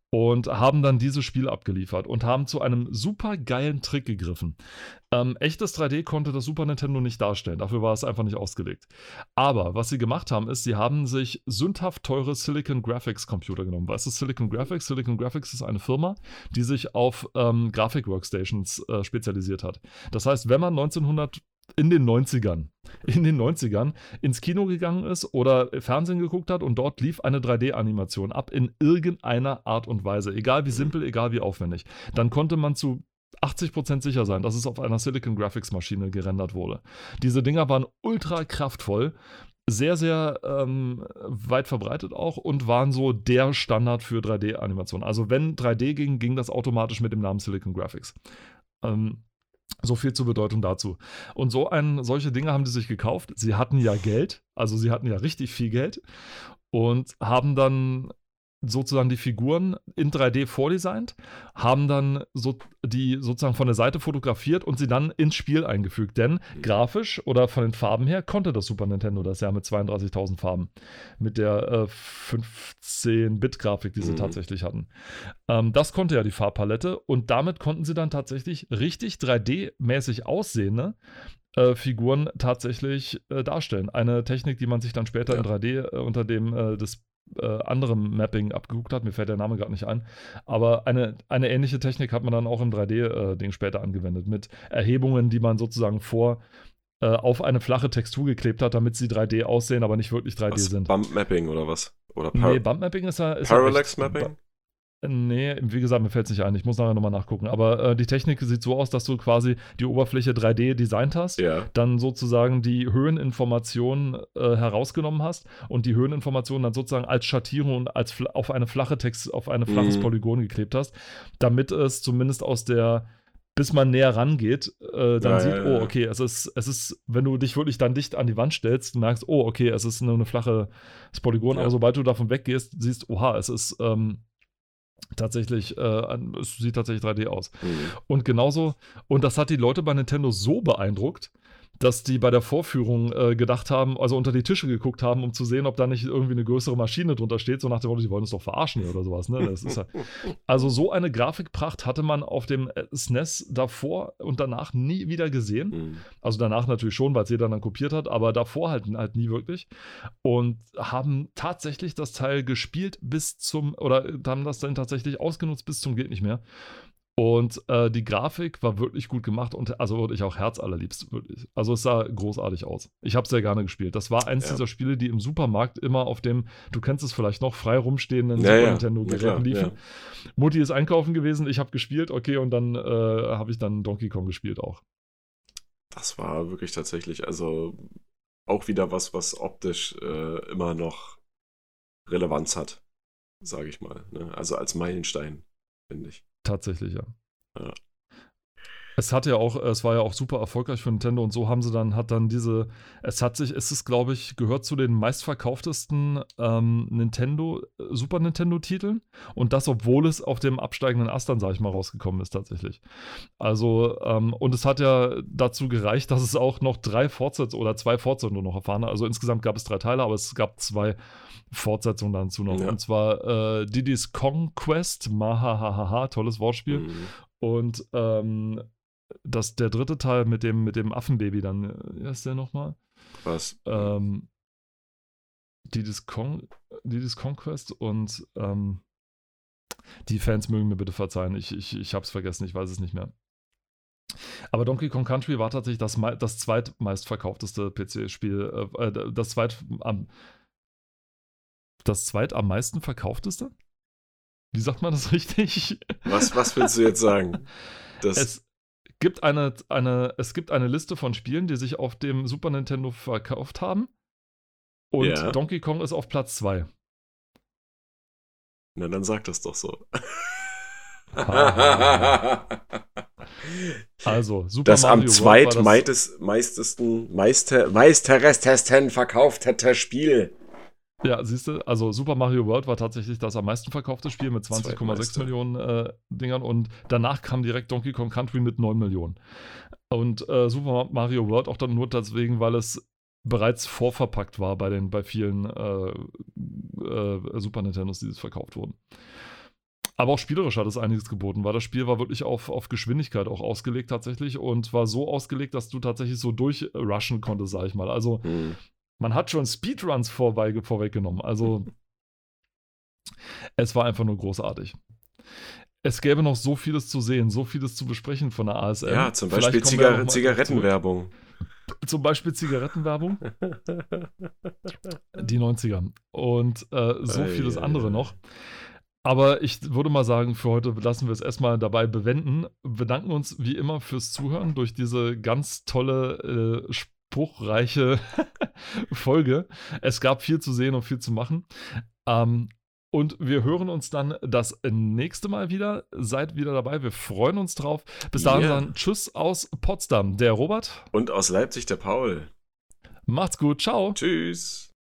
und haben dann dieses Spiel abgeliefert und haben zu einem super geilen Trick gegriffen. Ähm, echtes 3D konnte das Super Nintendo nicht darstellen, dafür war es einfach nicht ausgelegt. Aber was sie gemacht haben, ist, sie haben sich sündhaft teure Silicon Graphics Computer genommen. Weißt du, Silicon Graphics? Silicon Graphics ist eine Firma, die sich auf ähm, Grafik-Workstations äh, spezialisiert hat. Das heißt, wenn man 1900 in den 90ern, in den 90ern ins Kino gegangen ist oder Fernsehen geguckt hat und dort lief eine 3D-Animation ab in irgendeiner Art und Weise, egal wie simpel, egal wie aufwendig, dann konnte man zu 80% sicher sein, dass es auf einer Silicon Graphics Maschine gerendert wurde. Diese Dinger waren ultra kraftvoll, sehr, sehr ähm, weit verbreitet auch und waren so der Standard für 3D-Animationen. Also wenn 3D ging, ging das automatisch mit dem Namen Silicon Graphics. Ähm, so viel zur Bedeutung dazu. Und so ein, solche Dinge haben die sich gekauft. Sie hatten ja Geld, also sie hatten ja richtig viel Geld und haben dann sozusagen die Figuren in 3D vordesignt, haben dann so die sozusagen von der Seite fotografiert und sie dann ins Spiel eingefügt. Denn grafisch oder von den Farben her konnte das Super Nintendo das ja mit 32.000 Farben. Mit der äh, 15-Bit-Grafik, die sie mhm. tatsächlich hatten. Ähm, das konnte ja die Farbpalette und damit konnten sie dann tatsächlich richtig 3D-mäßig aussehende äh, Figuren tatsächlich äh, darstellen. Eine Technik, die man sich dann später ja. in 3D äh, unter dem äh, des äh, anderem Mapping abgeguckt hat. Mir fällt der Name gerade nicht ein. Aber eine, eine ähnliche Technik hat man dann auch im 3D-Ding äh, später angewendet. Mit Erhebungen, die man sozusagen vor äh, auf eine flache Textur geklebt hat, damit sie 3D aussehen, aber nicht wirklich 3D was, sind. Bump Mapping oder was? Oder Par nee, Bump Mapping ist ja. Ist Parallax Mapping? Nee, wie gesagt, mir fällt es nicht ein. Ich muss nachher nochmal nachgucken. Aber äh, die Technik sieht so aus, dass du quasi die Oberfläche 3D designt hast, Ja. dann sozusagen die Höheninformationen äh, herausgenommen hast und die Höheninformationen dann sozusagen als Schattierung und als auf eine flache Text, auf ein flaches Mhm. Polygon geklebt hast, damit es zumindest aus der bis man näher rangeht, äh, dann Ja, sieht, ja, oh, okay, es ist, es ist, wenn du dich wirklich dann dicht an die Wand stellst, merkst, oh, okay, es ist nur eine flache Polygon, aber sobald du davon weggehst, siehst, oha, es ist ähm, tatsächlich, äh, es sieht tatsächlich 3D aus. Mhm. Und genauso, und das hat die Leute bei Nintendo so beeindruckt, dass die bei der Vorführung äh, gedacht haben, also unter die Tische geguckt haben, um zu sehen, ob da nicht irgendwie eine größere Maschine drunter steht, so nach dem Motto, die wollen uns doch verarschen oder sowas. Ne? Ja, *laughs* also so eine Grafikpracht hatte man auf dem äh, SNES davor und danach nie wieder gesehen. Mhm. Also danach natürlich schon, weil es jeder dann kopiert hat, aber davor halt, halt nie wirklich. Und haben tatsächlich das Teil gespielt bis zum, oder haben das dann tatsächlich ausgenutzt bis zum geht nicht mehr. Und äh, die Grafik war wirklich gut gemacht und also wirklich auch herzallerliebst. Wirklich. Also es sah großartig aus. Ich habe sehr gerne gespielt. Das war eins Ja. dieser Spiele, die im Supermarkt immer auf dem, du kennst es vielleicht noch, frei rumstehenden Ja, Super ja. Nintendo-Geräten liefen. Mutti ist einkaufen gewesen, ich habe gespielt, okay, und dann äh, habe ich dann Donkey Kong gespielt auch. Das war wirklich tatsächlich, also auch wieder was, was optisch äh, immer noch Relevanz hat, sage ich mal. Ne? Also als Meilenstein, finde ich. Tatsächlich, ja. Es hat ja auch, es war ja auch super erfolgreich für Nintendo und so haben sie dann, hat dann diese, es hat sich, es ist, glaube ich, gehört zu den meistverkauftesten ähm, Nintendo, äh, Super Nintendo-Titeln und das, obwohl es auf dem absteigenden Ast dann, sag ich mal, rausgekommen ist tatsächlich. Also, ähm, und es hat ja dazu gereicht, dass es auch noch drei Fortsetzungen oder zwei Fortsetzungen noch erfahren hat. Also insgesamt gab es drei Teile, aber es gab zwei Fortsetzungen dann zu noch. Ja. Und zwar äh, Diddy's Conquest, Mahahaha, tolles Wortspiel. Mhm. Und ähm, das, der dritte Teil mit dem, mit dem Affenbaby dann, äh, wie heißt der nochmal? Was? Ähm, Diddy's, Con Diddy's Conquest und ähm, die Fans mögen mir bitte verzeihen, ich, ich, ich hab's vergessen, ich weiß es nicht mehr. Aber Donkey Kong Country war tatsächlich das, das zweitmeistverkaufteste PC-Spiel, äh, äh, das zweit am das zweit am meisten verkaufteste? Wie sagt man das *laughs* richtig? was, was willst du jetzt sagen? Das, Es gibt eine, eine, es gibt eine Liste von Spielen, die sich auf dem Super Nintendo verkauft haben. Und Ja. Donkey Kong ist auf Platz 2. na, dann sag das doch so. Also, Super das am Mario das- zweitmeistesten, meister, meisterestesten verkauftete Spiel. Ja, siehst du, also Super Mario World war tatsächlich das am meisten verkaufte Spiel mit 20,6 Zweitmeister. Millionen äh, Dingern und danach kam direkt Donkey Kong Country mit 9 Millionen. Und äh, Super Mario World auch dann nur deswegen, weil es bereits vorverpackt war bei den bei vielen äh, äh, Super Nintendos, die es verkauft wurden. Aber auch spielerisch hat es einiges geboten, weil das Spiel war wirklich auf, auf Geschwindigkeit auch ausgelegt tatsächlich und war so ausgelegt, dass du tatsächlich so durchrushen konntest, sag ich mal. Also Hm. Man hat schon Speedruns vorbei, vorweggenommen. Also *laughs* es war einfach nur großartig. Es gäbe noch so vieles zu sehen, so vieles zu besprechen von der ASM. Ja, zum Beispiel wir mal Zigarettenwerbung. Zum Beispiel Zigarettenwerbung, *laughs* die 90er. Und äh, so Ei, vieles ei, andere ei. noch. Aber ich würde mal sagen, für heute lassen wir es erstmal dabei bewenden. Bedanken uns wie immer fürs Zuhören durch diese ganz tolle, äh, spruchreiche *laughs* Folge. Es gab viel zu sehen und viel zu machen. Ähm, und wir hören uns dann das nächste Mal wieder. Seid wieder dabei. Wir freuen uns drauf. Bis dahin Yeah. dann Tschüss aus Potsdam. Der Robert. Und aus Leipzig der Paul. Macht's gut. Ciao. Tschüss.